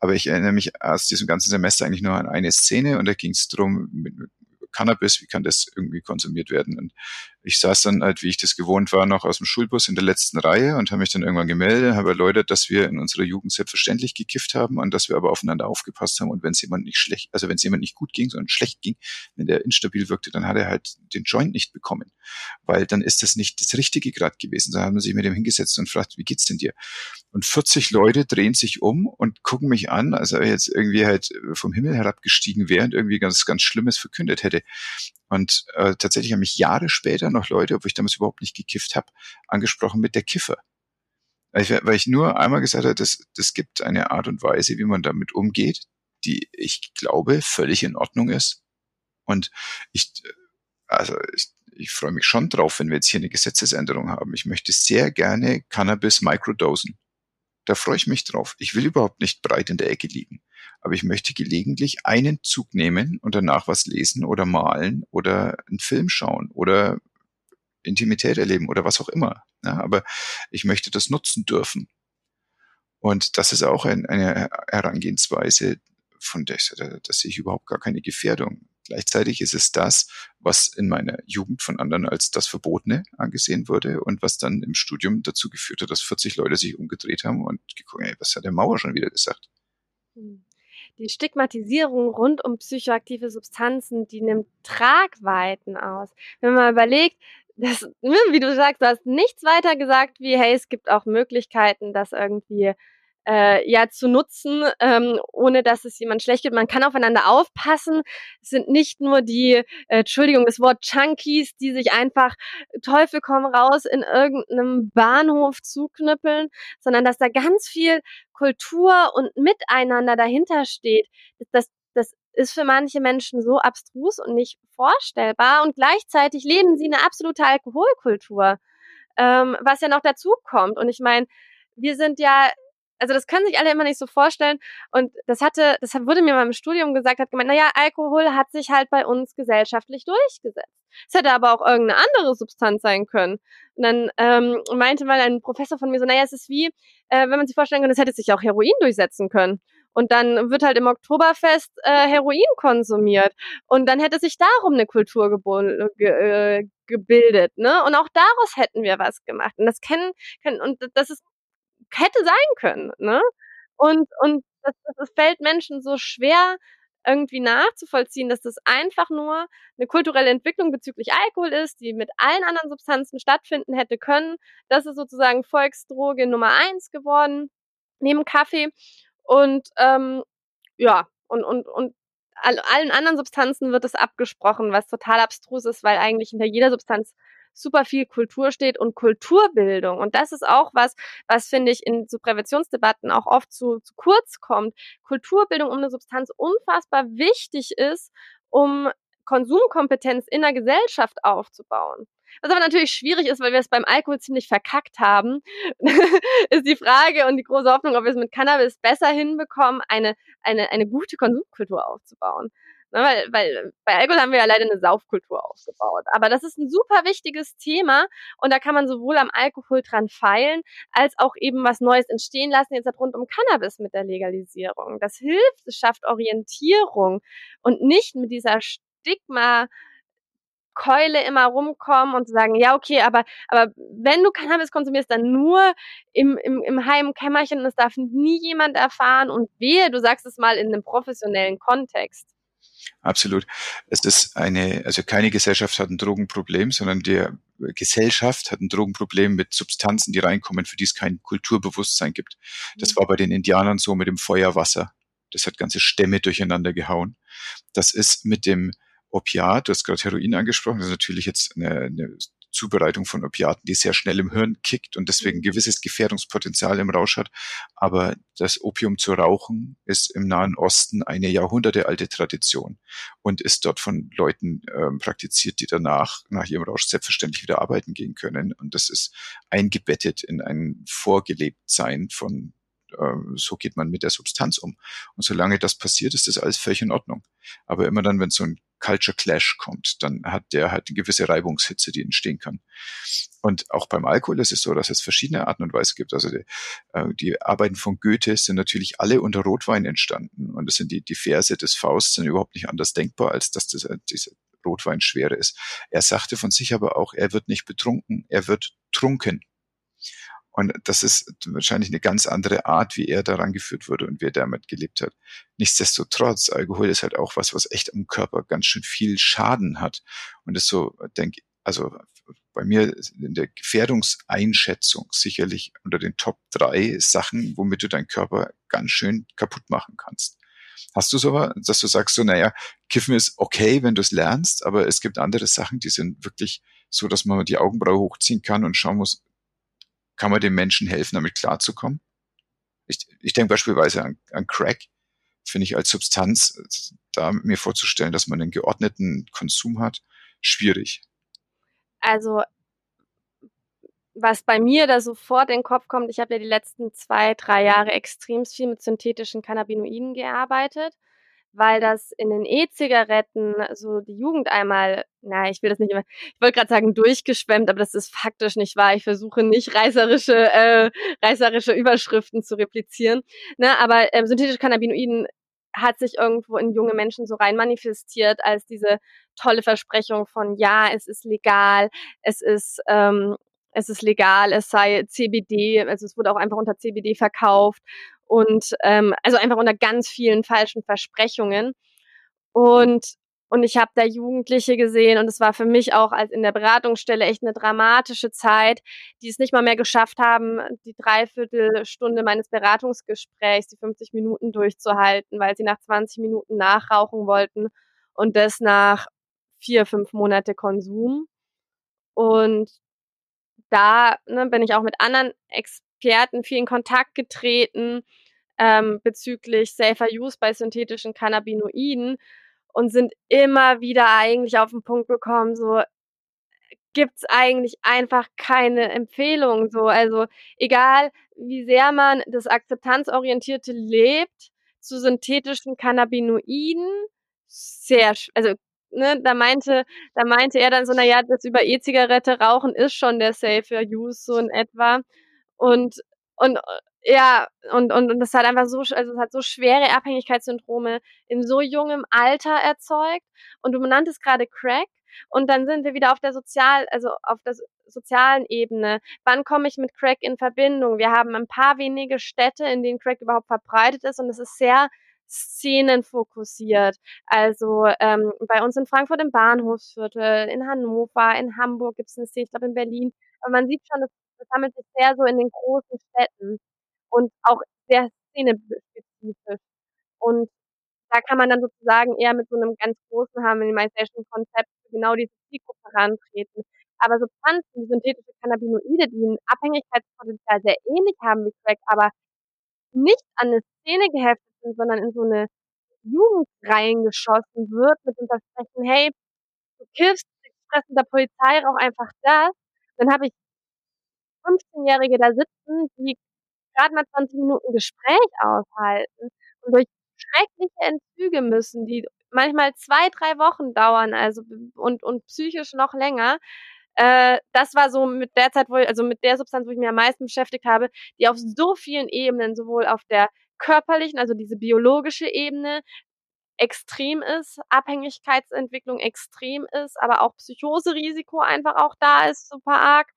Aber ich erinnere mich aus diesem ganzen Semester eigentlich nur an eine Szene und da ging es darum, mit, Cannabis, wie kann das irgendwie konsumiert werden? Und ich saß dann halt, wie ich das gewohnt war, noch aus dem Schulbus in der letzten Reihe und habe mich dann irgendwann gemeldet, habe erläutert, dass wir in unserer Jugend selbstverständlich gekifft haben und dass wir aber aufeinander aufgepasst haben und wenn es jemand nicht schlecht, also wenn es jemand nicht gut ging, sondern schlecht ging, wenn der instabil wirkte, dann hat er halt den Joint nicht bekommen, weil dann ist das nicht das Richtige gerade gewesen. Da haben wir sich mit dem hingesetzt und fragt, wie geht's denn dir? Und 40 Leute drehen sich um und gucken mich an, als er jetzt irgendwie halt vom Himmel herabgestiegen wäre und irgendwie ganz, ganz Schlimmes verkündet hätte. Und äh, tatsächlich haben mich Jahre später noch Leute, obwohl ich damals überhaupt nicht gekifft habe, angesprochen mit der Kiffer. Weil ich, weil ich nur einmal gesagt habe, das gibt eine Art und Weise, wie man damit umgeht, die ich glaube völlig in Ordnung ist. Und ich, also ich, ich freue mich schon drauf, wenn wir jetzt hier eine Gesetzesänderung haben. Ich möchte sehr gerne Cannabis microdosen. Da freue ich mich drauf. Ich will überhaupt nicht breit in der Ecke liegen aber ich möchte gelegentlich einen Zug nehmen und danach was lesen oder malen oder einen Film schauen oder Intimität erleben oder was auch immer. Ja, aber ich möchte das nutzen dürfen. Und das ist auch ein, eine Herangehensweise, von der, da sehe ich überhaupt gar keine Gefährdung. Gleichzeitig ist es das, was in meiner Jugend von anderen als das Verbotene angesehen wurde und was dann im Studium dazu geführt hat, dass 40 Leute sich umgedreht haben und geguckt, ey, was hat der Mauer schon wieder gesagt? Hm die Stigmatisierung rund um psychoaktive Substanzen, die nimmt Tragweiten aus. Wenn man überlegt, das, ne, wie du sagst, du hast nichts weiter gesagt wie, hey, es gibt auch Möglichkeiten, das irgendwie äh, ja zu nutzen, ähm, ohne dass es jemand schlecht geht. Man kann aufeinander aufpassen. Es sind nicht nur die, äh, Entschuldigung, das Wort Chunkies, die sich einfach Teufel komm raus in irgendeinem Bahnhof zuknüppeln, sondern dass da ganz viel Kultur und Miteinander dahinter steht. Das, das ist für manche Menschen so abstrus und nicht vorstellbar und gleichzeitig leben sie eine absolute Alkoholkultur, ähm, was ja noch dazu kommt. Und ich meine, wir sind ja also das können sich alle immer nicht so vorstellen. Und das hatte, das wurde mir mal im Studium gesagt, hat gemeint, naja, Alkohol hat sich halt bei uns gesellschaftlich durchgesetzt. Es hätte aber auch irgendeine andere Substanz sein können. Und dann ähm, meinte mal ein Professor von mir so, naja, es ist wie, äh, wenn man sich vorstellen kann, es hätte sich auch Heroin durchsetzen können. Und dann wird halt im Oktoberfest äh, Heroin konsumiert. Und dann hätte sich darum eine Kultur ge äh, gebildet, ne? Und auch daraus hätten wir was gemacht. Und das kennen, können, und das ist hätte sein können, ne? Und, und das, das fällt Menschen so schwer, irgendwie nachzuvollziehen, dass das einfach nur eine kulturelle Entwicklung bezüglich Alkohol ist, die mit allen anderen Substanzen stattfinden hätte können. Das ist sozusagen Volksdroge Nummer eins geworden, neben Kaffee. Und ähm, ja, und, und, und allen anderen Substanzen wird es abgesprochen, was total abstrus ist, weil eigentlich hinter jeder Substanz super viel Kultur steht und Kulturbildung. Und das ist auch was, was finde ich in so Präventionsdebatten auch oft zu, zu kurz kommt. Kulturbildung um eine Substanz unfassbar wichtig ist, um Konsumkompetenz in der Gesellschaft aufzubauen. Was aber natürlich schwierig ist, weil wir es beim Alkohol ziemlich verkackt haben, ist die Frage und die große Hoffnung, ob wir es mit Cannabis besser hinbekommen, eine, eine, eine gute Konsumkultur aufzubauen. Ne, weil, weil bei Alkohol haben wir ja leider eine Saufkultur aufgebaut. Aber das ist ein super wichtiges Thema und da kann man sowohl am Alkohol dran feilen, als auch eben was Neues entstehen lassen, jetzt rund um Cannabis mit der Legalisierung. Das hilft, es schafft Orientierung und nicht mit dieser Stigma, Keule immer rumkommen und sagen, ja, okay, aber, aber wenn du Cannabis konsumierst, dann nur im, im, im heimen Kämmerchen und es darf nie jemand erfahren und wehe, du sagst es mal in einem professionellen Kontext. Absolut. Es ist eine, also keine Gesellschaft hat ein Drogenproblem, sondern die Gesellschaft hat ein Drogenproblem mit Substanzen, die reinkommen, für die es kein Kulturbewusstsein gibt. Das mhm. war bei den Indianern so mit dem Feuerwasser. Das hat ganze Stämme durcheinander gehauen. Das ist mit dem Opiat, du hast gerade Heroin angesprochen, das ist natürlich jetzt eine, eine Zubereitung von Opiaten, die sehr schnell im Hirn kickt und deswegen ein mhm. gewisses Gefährdungspotenzial im Rausch hat. Aber das Opium zu rauchen ist im Nahen Osten eine jahrhundertealte Tradition und ist dort von Leuten ähm, praktiziert, die danach nach ihrem Rausch selbstverständlich wieder arbeiten gehen können. Und das ist eingebettet in ein Vorgelebtsein von so geht man mit der Substanz um. Und solange das passiert, ist das alles völlig in Ordnung. Aber immer dann, wenn so ein Culture Clash kommt, dann hat der halt eine gewisse Reibungshitze, die entstehen kann. Und auch beim Alkohol ist es so, dass es verschiedene Arten und Weisen gibt. Also die, äh, die Arbeiten von Goethe sind natürlich alle unter Rotwein entstanden. Und das sind die, die Verse des Faust sind überhaupt nicht anders denkbar, als dass das, äh, diese Rotwein schwere ist. Er sagte von sich aber auch, er wird nicht betrunken, er wird trunken. Und das ist wahrscheinlich eine ganz andere Art, wie er daran geführt wurde und wie er damit gelebt hat. Nichtsdestotrotz, Alkohol ist halt auch was, was echt am Körper ganz schön viel Schaden hat. Und das so, denke also bei mir in der Gefährdungseinschätzung sicherlich unter den Top drei Sachen, womit du deinen Körper ganz schön kaputt machen kannst. Hast du sowas, dass du sagst so, naja, Kiffen ist okay, wenn du es lernst, aber es gibt andere Sachen, die sind wirklich so, dass man die Augenbraue hochziehen kann und schauen muss, kann man den Menschen helfen, damit klarzukommen? Ich, ich denke beispielsweise an, an Crack, finde ich als Substanz, da mir vorzustellen, dass man einen geordneten Konsum hat, schwierig. Also was bei mir da sofort in den Kopf kommt, ich habe ja die letzten zwei, drei Jahre extrem viel mit synthetischen Cannabinoiden gearbeitet weil das in den E-Zigaretten so die Jugend einmal, na, ich will das nicht immer, ich wollte gerade sagen durchgeschwemmt, aber das ist faktisch nicht wahr. Ich versuche nicht reißerische, äh, reißerische Überschriften zu replizieren. Ne, aber ähm, synthetische Cannabinoiden hat sich irgendwo in junge Menschen so rein manifestiert als diese tolle Versprechung von ja, es ist legal, es ist ähm, es ist legal, es sei CBD, also es wurde auch einfach unter CBD verkauft und ähm, also einfach unter ganz vielen falschen Versprechungen. Und und ich habe da Jugendliche gesehen und es war für mich auch als in der Beratungsstelle echt eine dramatische Zeit, die es nicht mal mehr geschafft haben, die Dreiviertelstunde meines Beratungsgesprächs, die 50 Minuten durchzuhalten, weil sie nach 20 Minuten nachrauchen wollten und das nach vier, fünf Monate Konsum. Und da ne, bin ich auch mit anderen Experten viel in Kontakt getreten ähm, bezüglich Safer Use bei synthetischen Cannabinoiden und sind immer wieder eigentlich auf den Punkt gekommen, so gibt's eigentlich einfach keine Empfehlung. So, also egal wie sehr man das Akzeptanzorientierte lebt, zu synthetischen Cannabinoiden, sehr, also ne, da meinte, da meinte er dann so, na ja, das über E-Zigarette rauchen ist schon der Safer Use so in etwa. Und, und, ja, und, und, und das hat einfach so, also es hat so schwere Abhängigkeitssyndrome in so jungem Alter erzeugt. Und du nanntest gerade Crack. Und dann sind wir wieder auf der Sozial, also auf der sozialen Ebene. Wann komme ich mit Crack in Verbindung? Wir haben ein paar wenige Städte, in denen Crack überhaupt verbreitet ist und es ist sehr Szenen fokussiert. Also ähm, bei uns in Frankfurt im Bahnhofsviertel, in Hannover, in Hamburg gibt es eine Szene, ich glaube in Berlin. Aber man sieht schon, das, das sammelt sich sehr so in den großen Städten und auch sehr szenespezifisch. Und da kann man dann sozusagen eher mit so einem ganz großen Harmonization-Konzept genau diese Zielgruppe herantreten. Aber Substanzen, wie synthetische Cannabinoide, die ein Abhängigkeitspotenzial sehr ähnlich haben wie Crack, aber nicht an eine Szene geheftet sind, sondern in so eine Jugend reingeschossen wird mit dem Versprechen, hey, du kiffst, kriegst Stress mit der Polizei, rauch einfach das. Dann habe ich 15-Jährige da sitzen, die gerade mal 20 Minuten Gespräch aushalten und durch schreckliche Entzüge müssen, die manchmal zwei, drei Wochen dauern, also und, und psychisch noch länger. Äh, das war so mit der Zeit, wo ich, also mit der Substanz, wo ich mich am meisten beschäftigt habe, die auf so vielen Ebenen, sowohl auf der körperlichen, also diese biologische Ebene, extrem ist, Abhängigkeitsentwicklung extrem ist, aber auch Psychoserisiko einfach auch da ist, super arg,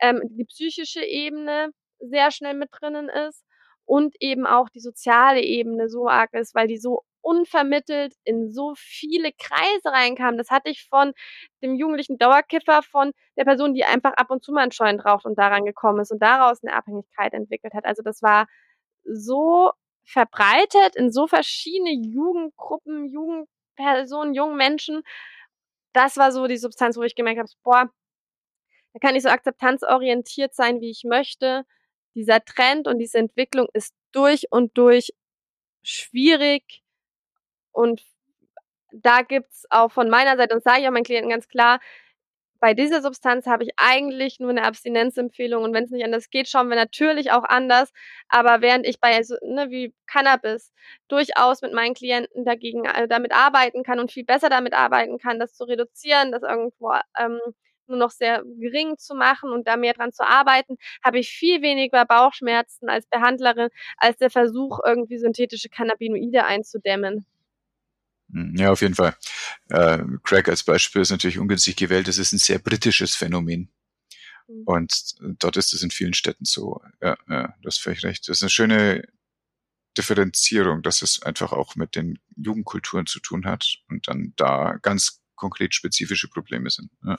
ähm, die psychische Ebene sehr schnell mit drinnen ist und eben auch die soziale Ebene so arg ist, weil die so unvermittelt in so viele Kreise reinkam. Das hatte ich von dem jugendlichen Dauerkiffer, von der Person, die einfach ab und zu mal einen Joint raucht und daran gekommen ist und daraus eine Abhängigkeit entwickelt hat. Also das war so verbreitet in so verschiedene Jugendgruppen, Jugendpersonen, jungen Menschen. Das war so die Substanz, wo ich gemerkt habe, boah, da kann ich so akzeptanzorientiert sein, wie ich möchte. Dieser Trend und diese Entwicklung ist durch und durch schwierig, und da gibt's auch von meiner Seite, und sage ich auch meinen Klienten ganz klar, bei dieser Substanz habe ich eigentlich nur eine Abstinenzempfehlung und wenn es nicht anders geht, schauen wir natürlich auch anders. Aber während ich bei ne, wie Cannabis durchaus mit meinen Klienten dagegen äh, damit arbeiten kann und viel besser damit arbeiten kann, das zu reduzieren, das irgendwo ähm, nur noch sehr gering zu machen und da mehr dran zu arbeiten, habe ich viel weniger Bauchschmerzen als Behandlerin, als der Versuch, irgendwie synthetische Cannabinoide einzudämmen. Hm, ja, auf jeden Fall. Äh, Crack als Beispiel ist natürlich ungünstig gewählt. Das ist ein sehr britisches Phänomen. Mhm. Und dort ist es in vielen Städten so. Ja, ja, du hast völlig recht. Das ist eine schöne Differenzierung, dass es einfach auch mit den Jugendkulturen zu tun hat und dann da ganz konkret spezifische Probleme sind. Ja.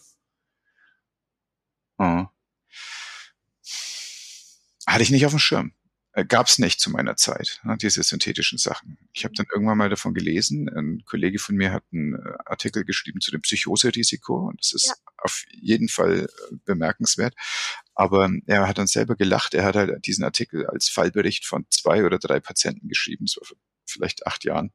Oh. Hatte ich nicht auf dem Schirm. Äh, gab es nicht zu meiner Zeit, ne, diese synthetischen Sachen. Ich habe dann irgendwann mal davon gelesen, ein Kollege von mir hat einen äh, Artikel geschrieben zu dem Psychoserisiko und das ist ja. auf jeden Fall äh, bemerkenswert. Aber er hat dann selber gelacht, er hat halt diesen Artikel als Fallbericht von zwei oder drei Patienten geschrieben, so vielleicht acht Jahren.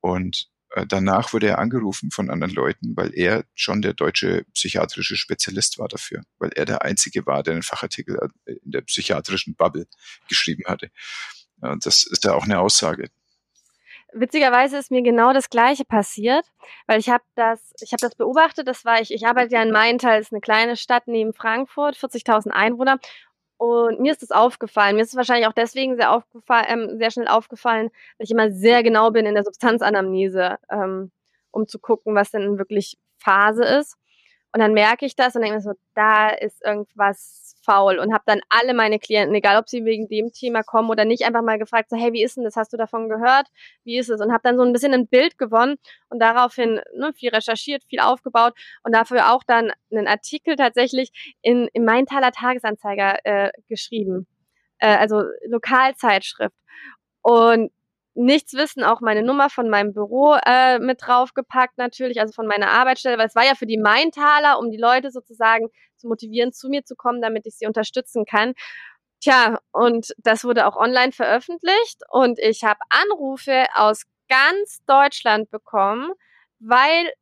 Und danach wurde er angerufen von anderen Leuten, weil er schon der deutsche psychiatrische Spezialist war dafür, weil er der Einzige war, der einen Fachartikel äh, in der psychiatrischen Bubble geschrieben hatte. Und das ist ja auch eine Aussage. Witzigerweise ist mir genau das Gleiche passiert, weil ich habe das, ich das beobachtet. Das war ich, ich arbeite ja in Maintal, ist eine kleine Stadt neben Frankfurt, 40.000 Einwohner, und mir ist das aufgefallen. Mir ist es wahrscheinlich auch deswegen sehr aufgefallen, ähm, sehr schnell aufgefallen, weil ich immer sehr genau bin in der Substanzanamnese, ähm, um zu gucken, was denn wirklich Phase ist. Und dann merke ich das und denke mir so, da ist irgendwas faul und habe dann alle meine Klienten, egal ob sie wegen dem Thema kommen oder nicht, einfach mal gefragt, so hey, wie ist denn das? Hast du davon gehört? Wie ist es? Und habe dann so ein bisschen ein Bild gewonnen und daraufhin ne, viel recherchiert, viel aufgebaut und dafür auch dann einen Artikel tatsächlich in, in Maintaler Tagesanzeiger äh, geschrieben, äh, also Lokalzeitschrift. Und nichts wissen, auch meine Nummer von meinem Büro äh, mit draufgepackt natürlich, also von meiner Arbeitsstelle, weil es war ja für die Maintaler, um die Leute sozusagen zu motivieren, zu mir zu kommen, damit ich sie unterstützen kann. Tja, und das wurde auch online veröffentlicht und ich habe Anrufe aus ganz Deutschland bekommen, weil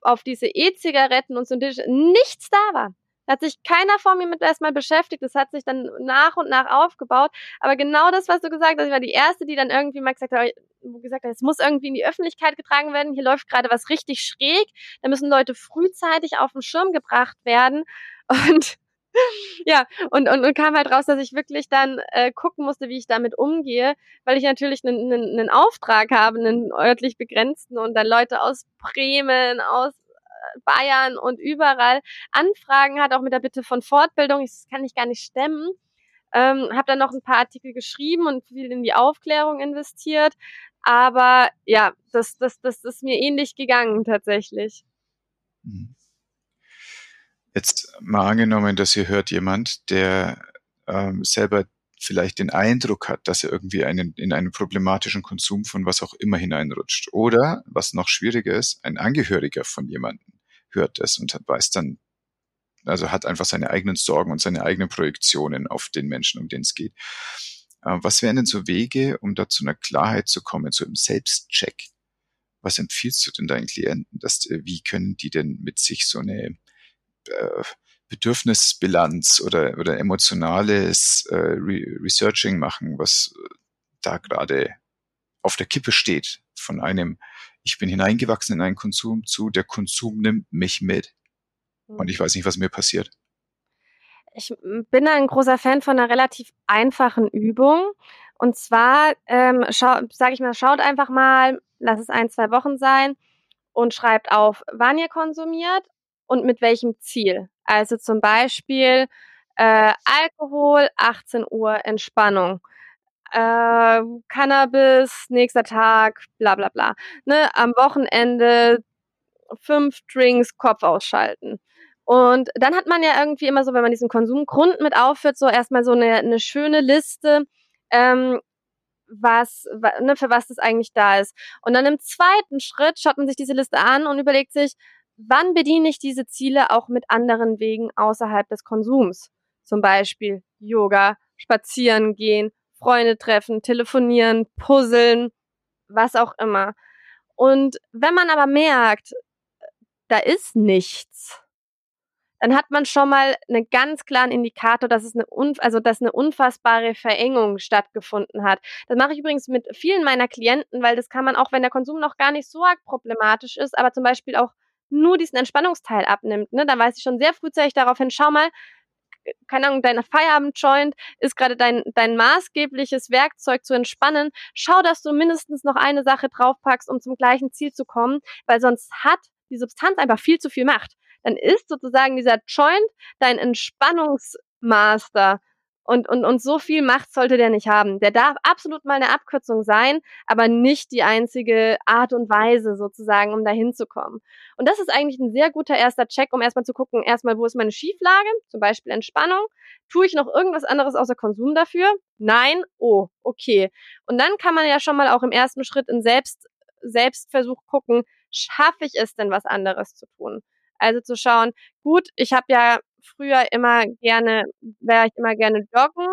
auf diese E-Zigaretten und so nichts da war. Da hat sich keiner vor mir mit erstmal beschäftigt. Das hat sich dann nach und nach aufgebaut. Aber genau das, was du gesagt hast, ich war die erste, die dann irgendwie mal gesagt hat, gesagt hat, es muss irgendwie in die Öffentlichkeit getragen werden. Hier läuft gerade was richtig schräg. Da müssen Leute frühzeitig auf den Schirm gebracht werden. Und ja, und, und, und kam halt raus, dass ich wirklich dann äh, gucken musste, wie ich damit umgehe, weil ich natürlich einen, einen, Auftrag habe, einen örtlich begrenzten und dann Leute aus Bremen, aus Bayern und überall Anfragen hat, auch mit der Bitte von Fortbildung. Das kann ich gar nicht stemmen. Ähm, habe dann noch ein paar Artikel geschrieben und viel in die Aufklärung investiert. Aber ja, das, das, das ist mir ähnlich gegangen tatsächlich. Mhm. Jetzt mal angenommen, dass ihr hört jemand, der ähm, selber vielleicht den Eindruck hat, dass er irgendwie einen, in einen problematischen Konsum von was auch immer hineinrutscht. Oder, was noch schwieriger ist, ein Angehöriger von jemandem hört es und weiß dann, also hat einfach seine eigenen Sorgen und seine eigenen Projektionen auf den Menschen, um den es geht. Äh, was wären denn so Wege, um da zu einer Klarheit zu kommen, so im Selbstcheck? Was empfiehlst du denn deinen Klienten? Dass, äh, wie können die denn mit sich so eine äh, Bedürfnisbilanz oder, oder emotionales äh, Re Researching machen, was da gerade auf der Kippe steht von einem ich bin hineingewachsen in einen Konsum zu, der Konsum nimmt mich mit. Und ich weiß nicht, was mir passiert. Ich bin ein großer Fan von einer relativ einfachen Übung. Und zwar, ähm, sage ich mal, schaut einfach mal, lass es ein, zwei Wochen sein und schreibt auf, wann ihr konsumiert und mit welchem Ziel. Also zum Beispiel äh, Alkohol, 18 Uhr Entspannung. Äh, Cannabis, nächster Tag, bla bla bla. Ne, am Wochenende fünf Drinks, Kopf ausschalten. Und dann hat man ja irgendwie immer so, wenn man diesen Konsumgrund mit aufführt, so erstmal so eine, eine schöne Liste, ähm, was, ne, für was das eigentlich da ist. Und dann im zweiten Schritt schaut man sich diese Liste an und überlegt sich, wann bediene ich diese Ziele auch mit anderen Wegen außerhalb des Konsums? Zum Beispiel Yoga, spazieren gehen, Freunde treffen, telefonieren, puzzeln, was auch immer. Und wenn man aber merkt, da ist nichts, dann hat man schon mal einen ganz klaren Indikator, dass es eine, also dass eine unfassbare Verengung stattgefunden hat. Das mache ich übrigens mit vielen meiner Klienten, weil das kann man auch, wenn der Konsum noch gar nicht so arg problematisch ist, aber zum Beispiel auch nur diesen Entspannungsteil abnimmt, ne, dann weiß ich schon sehr frühzeitig darauf hin, schau mal, keine Ahnung, deine Feierabend-Joint ist gerade dein, dein maßgebliches Werkzeug zu entspannen. Schau, dass du mindestens noch eine Sache draufpackst, um zum gleichen Ziel zu kommen, weil sonst hat die Substanz einfach viel zu viel Macht dann ist sozusagen dieser Joint dein Entspannungsmaster. Und, und, und so viel Macht sollte der nicht haben. Der darf absolut mal eine Abkürzung sein, aber nicht die einzige Art und Weise sozusagen, um da hinzukommen. Und das ist eigentlich ein sehr guter erster Check, um erstmal zu gucken, erstmal, wo ist meine Schieflage, zum Beispiel Entspannung. Tue ich noch irgendwas anderes außer Konsum dafür? Nein? Oh, okay. Und dann kann man ja schon mal auch im ersten Schritt in Selbst, Selbstversuch gucken, schaffe ich es denn, was anderes zu tun? Also zu schauen, gut, ich habe ja früher immer gerne, wäre ich immer gerne joggen.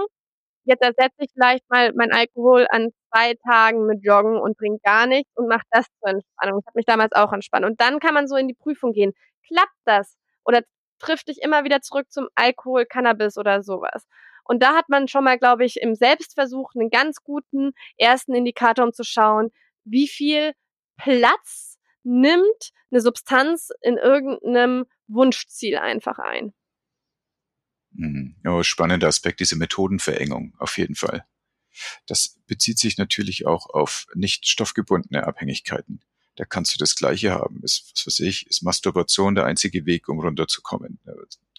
Jetzt ersetze ich vielleicht mal mein Alkohol an zwei Tagen mit Joggen und trinke gar nichts und mache das zur Entspannung. Das hat mich damals auch entspannt. Und dann kann man so in die Prüfung gehen. Klappt das? Oder trifft dich immer wieder zurück zum Alkohol, Cannabis oder sowas? Und da hat man schon mal, glaube ich, im Selbstversuch einen ganz guten ersten Indikator, um zu schauen, wie viel Platz nimmt eine Substanz in irgendeinem Wunschziel einfach ein. Mhm. Ja, spannender Aspekt, diese Methodenverengung, auf jeden Fall. Das bezieht sich natürlich auch auf nicht stoffgebundene Abhängigkeiten. Da kannst du das Gleiche haben. Ist, was weiß ich, ist Masturbation der einzige Weg, um runterzukommen? Da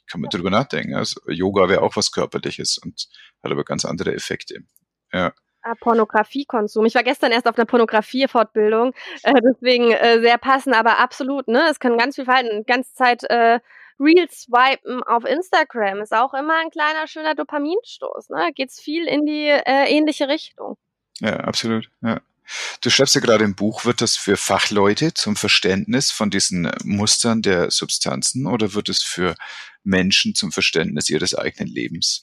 kann man ja. drüber nachdenken. Also Yoga wäre auch was Körperliches und hat aber ganz andere Effekte. Ja. Ah, Pornografiekonsum. Ich war gestern erst auf einer Pornografie-Fortbildung, äh, deswegen äh, sehr passend, aber absolut, ne? Es kann ganz viel verhalten. Ganze Zeit äh, Reels swipen auf Instagram ist auch immer ein kleiner, schöner Dopaminstoß, ne? Geht's viel in die äh, ähnliche Richtung. Ja, absolut, ja. Du schreibst ja gerade im Buch, wird das für Fachleute zum Verständnis von diesen Mustern der Substanzen oder wird es für Menschen zum Verständnis ihres eigenen Lebens?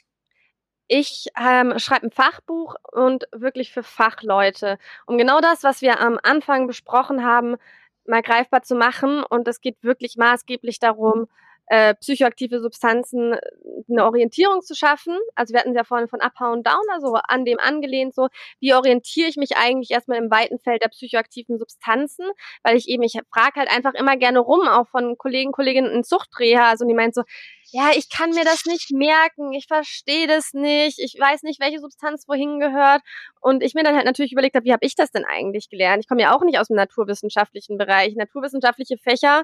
ich ähm, schreibe ein Fachbuch und wirklich für Fachleute, um genau das, was wir am Anfang besprochen haben, mal greifbar zu machen. Und es geht wirklich maßgeblich darum, äh, psychoaktive Substanzen äh, eine Orientierung zu schaffen. Also wir hatten ja vorhin von Upper und Downer so an dem angelehnt, so wie orientiere ich mich eigentlich erstmal im weiten Feld der psychoaktiven Substanzen, weil ich eben, ich frage halt einfach immer gerne rum, auch von Kollegen, Kolleginnen in Zuchtreha, also die meint so, ja, ich kann mir das nicht merken, ich verstehe das nicht, ich weiß nicht, welche Substanz wohin gehört. Und ich mir dann halt natürlich überlegt habe, wie habe ich das denn eigentlich gelernt? Ich komme ja auch nicht aus dem naturwissenschaftlichen Bereich. Naturwissenschaftliche Fächer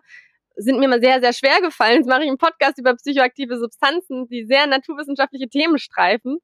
sind mir mal sehr, sehr schwer gefallen. Jetzt mache ich einen Podcast über psychoaktive Substanzen, die sehr naturwissenschaftliche Themen streifen.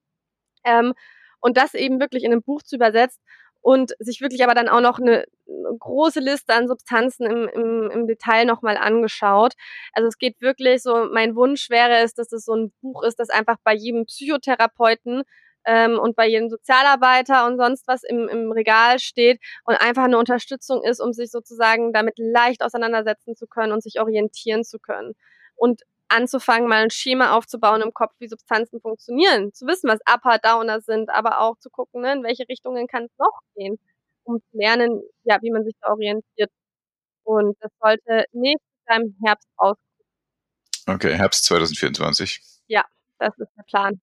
Ähm, und das eben wirklich in einem Buch zu übersetzen und sich wirklich aber dann auch noch eine, eine große Liste an Substanzen im, im, im Detail nochmal angeschaut. Also es geht wirklich so, mein Wunsch wäre es, dass es so ein Buch ist, das einfach bei jedem Psychotherapeuten ähm, und bei jedem Sozialarbeiter und sonst was im, im Regal steht und einfach eine Unterstützung ist, um sich sozusagen damit leicht auseinandersetzen zu können und sich orientieren zu können. Und anzufangen, mal ein Schema aufzubauen im Kopf, wie Substanzen funktionieren, zu wissen, was Upper, Downer sind, aber auch zu gucken, ne, in welche Richtungen kann es noch gehen, um zu lernen, ja, wie man sich da orientiert. Und das sollte nächstes Jahr im Herbst rauskommen. Okay, Herbst 2024. Ja, das ist der Plan.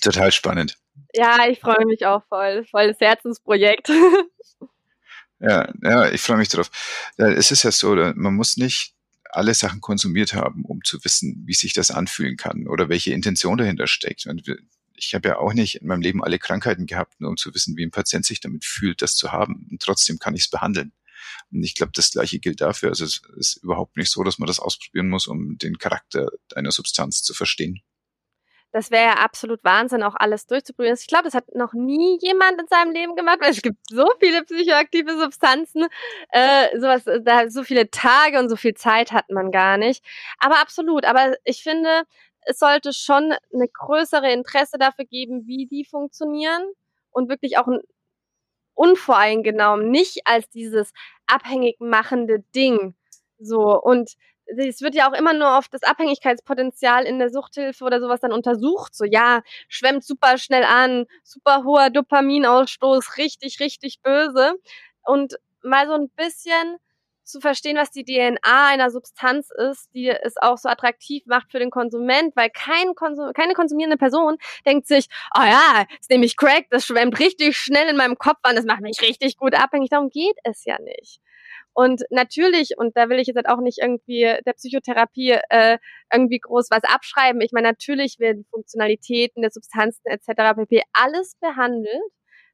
Total spannend. Ja, ich freue mich auch voll. Voll das Herzensprojekt. Ja, ja, ich freue mich drauf. Es ist ja so, man muss nicht alle Sachen konsumiert haben, um zu wissen, wie sich das anfühlen kann oder welche Intention dahinter steckt. Und ich habe ja auch nicht in meinem Leben alle Krankheiten gehabt, nur um zu wissen, wie ein Patient sich damit fühlt, das zu haben. Und trotzdem kann ich es behandeln. Und ich glaube, das Gleiche gilt dafür. Also es ist überhaupt nicht so, dass man das ausprobieren muss, um den Charakter einer Substanz zu verstehen. Das wäre ja absolut Wahnsinn, auch alles durchzuprobieren. Ich glaube, das hat noch nie jemand in seinem Leben gemacht, weil es gibt so viele psychoaktive Substanzen, äh, sowas, da so viele Tage und so viel Zeit hat man gar nicht. Aber absolut. Aber ich finde, es sollte schon eine größere Interesse dafür geben, wie die funktionieren und wirklich auch ein unvoreingenommen, nicht als dieses abhängig machende Ding. So und es wird ja auch immer nur auf das Abhängigkeitspotenzial in der Suchthilfe oder sowas dann untersucht. So, ja, schwemmt super schnell an, super hoher Dopaminausstoß, richtig, richtig böse. Und mal so ein bisschen zu verstehen, was die DNA einer Substanz ist, die es auch so attraktiv macht für den Konsument, weil kein Konsum keine konsumierende Person denkt sich, oh ja, jetzt nehme ich Crack, das schwemmt richtig schnell in meinem Kopf an, das macht mich richtig gut abhängig. Darum geht es ja nicht. Und natürlich, und da will ich jetzt halt auch nicht irgendwie der Psychotherapie äh, irgendwie groß was abschreiben. Ich meine, natürlich werden Funktionalitäten der Substanzen etc. pp. alles behandelt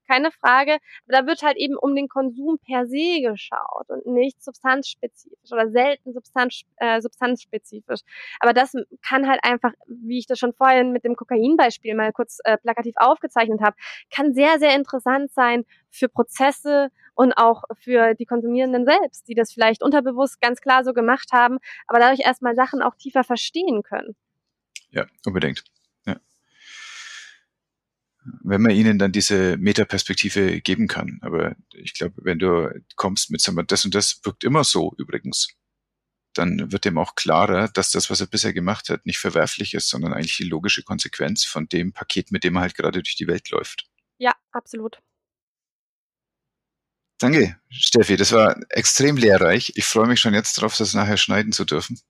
keine Frage. Aber da wird halt eben um den Konsum per se geschaut und nicht substanzspezifisch oder selten substanz, äh, substanzspezifisch. Aber das kann halt einfach, wie ich das schon vorhin mit dem Kokainbeispiel mal kurz äh, plakativ aufgezeichnet habe, kann sehr, sehr interessant sein für Prozesse und auch für die Konsumierenden selbst, die das vielleicht unterbewusst ganz klar so gemacht haben, aber dadurch erstmal Sachen auch tiefer verstehen können. Ja, unbedingt wenn man ihnen dann diese Metaperspektive geben kann. Aber ich glaube, wenn du kommst mit, sagen wir, das und das wirkt immer so übrigens, dann wird dem auch klarer, dass das, was er bisher gemacht hat, nicht verwerflich ist, sondern eigentlich die logische Konsequenz von dem Paket, mit dem er halt gerade durch die Welt läuft. Ja, absolut. Danke, Steffi. Das war extrem lehrreich. Ich freue mich schon jetzt darauf, das nachher schneiden zu dürfen.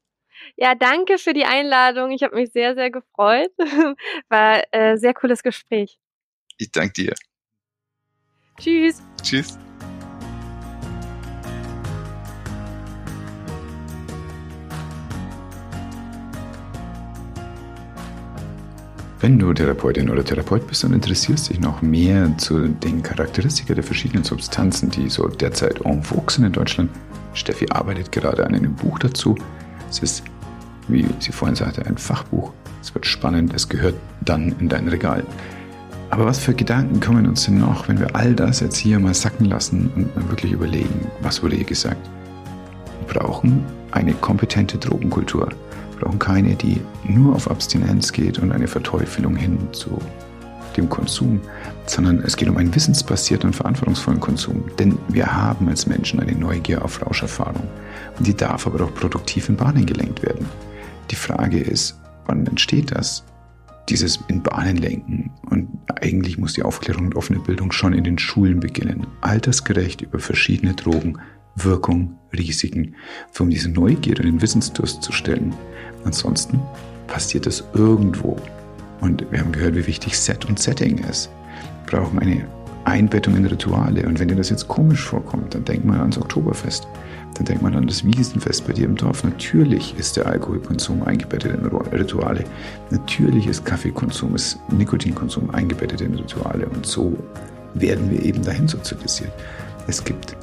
Ja, danke für die Einladung. Ich habe mich sehr, sehr gefreut. War äh, sehr cooles Gespräch. Ich danke dir. Tschüss. Tschüss. Wenn du Therapeutin oder Therapeut bist und interessierst dich noch mehr zu den Charakteristika der verschiedenen Substanzen, die so derzeit en vogue sind in Deutschland, Steffi arbeitet gerade an einem Buch dazu. Es ist, wie sie vorhin sagte, ein Fachbuch. Es wird spannend, es gehört dann in dein Regal. Aber was für Gedanken kommen uns denn noch, wenn wir all das jetzt hier mal sacken lassen und mal wirklich überlegen, was wurde hier gesagt? Wir brauchen eine kompetente Drogenkultur. Brauchen keine, die nur auf Abstinenz geht und eine Verteufelung hin zu dem Konsum, sondern es geht um einen wissensbasierten und verantwortungsvollen Konsum. Denn wir haben als Menschen eine Neugier auf Rauscherfahrung. Und die darf aber auch produktiv in Bahnen gelenkt werden. Die Frage ist, wann entsteht das? dieses in Bahnen lenken. Und eigentlich muss die Aufklärung und offene Bildung schon in den Schulen beginnen. Altersgerecht über verschiedene Drogen, Wirkung, Risiken, um diese Neugierde und den Wissensdurst zu stellen. Ansonsten passiert es irgendwo. Und wir haben gehört, wie wichtig Set und Setting ist. Wir brauchen eine Einbettung in Rituale. Und wenn dir das jetzt komisch vorkommt, dann denk mal ans Oktoberfest. Dann denkt man an das Wiesenfest bei dir im Dorf. Natürlich ist der Alkoholkonsum eingebettet in Rituale. Natürlich ist Kaffeekonsum, ist Nikotinkonsum eingebettet in Rituale. Und so werden wir eben dahin sozialisiert. Es gibt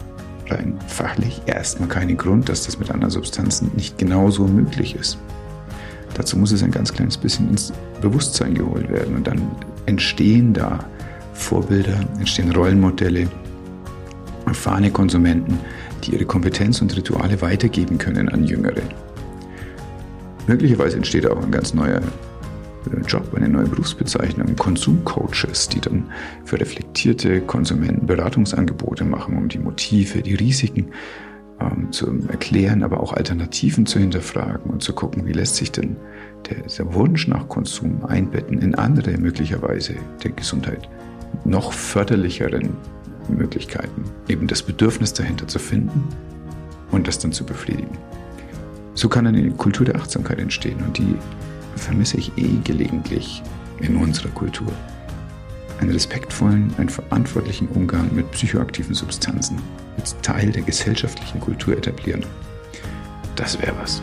rein fachlich erstmal keinen Grund, dass das mit anderen Substanzen nicht genauso möglich ist. Dazu muss es ein ganz kleines bisschen ins Bewusstsein geholt werden und dann entstehen da Vorbilder, entstehen Rollenmodelle, erfahrene Konsumenten, die ihre Kompetenz und Rituale weitergeben können an Jüngere. Möglicherweise entsteht auch ein ganz neuer äh, Job, eine neue Berufsbezeichnung, Konsumcoaches, die dann für reflektierte Konsumenten Beratungsangebote machen, um die Motive, die Risiken ähm, zu erklären, aber auch Alternativen zu hinterfragen und zu gucken, wie lässt sich denn der, der Wunsch nach Konsum einbetten in andere möglicherweise der Gesundheit noch förderlicheren Möglichkeiten, eben das Bedürfnis dahinter zu finden und das dann zu befriedigen. So kann eine Kultur der Achtsamkeit entstehen und die vermisse ich eh gelegentlich in unserer Kultur. Einen respektvollen, einen verantwortlichen Umgang mit psychoaktiven Substanzen als Teil der gesellschaftlichen Kultur etablieren. Das wäre was.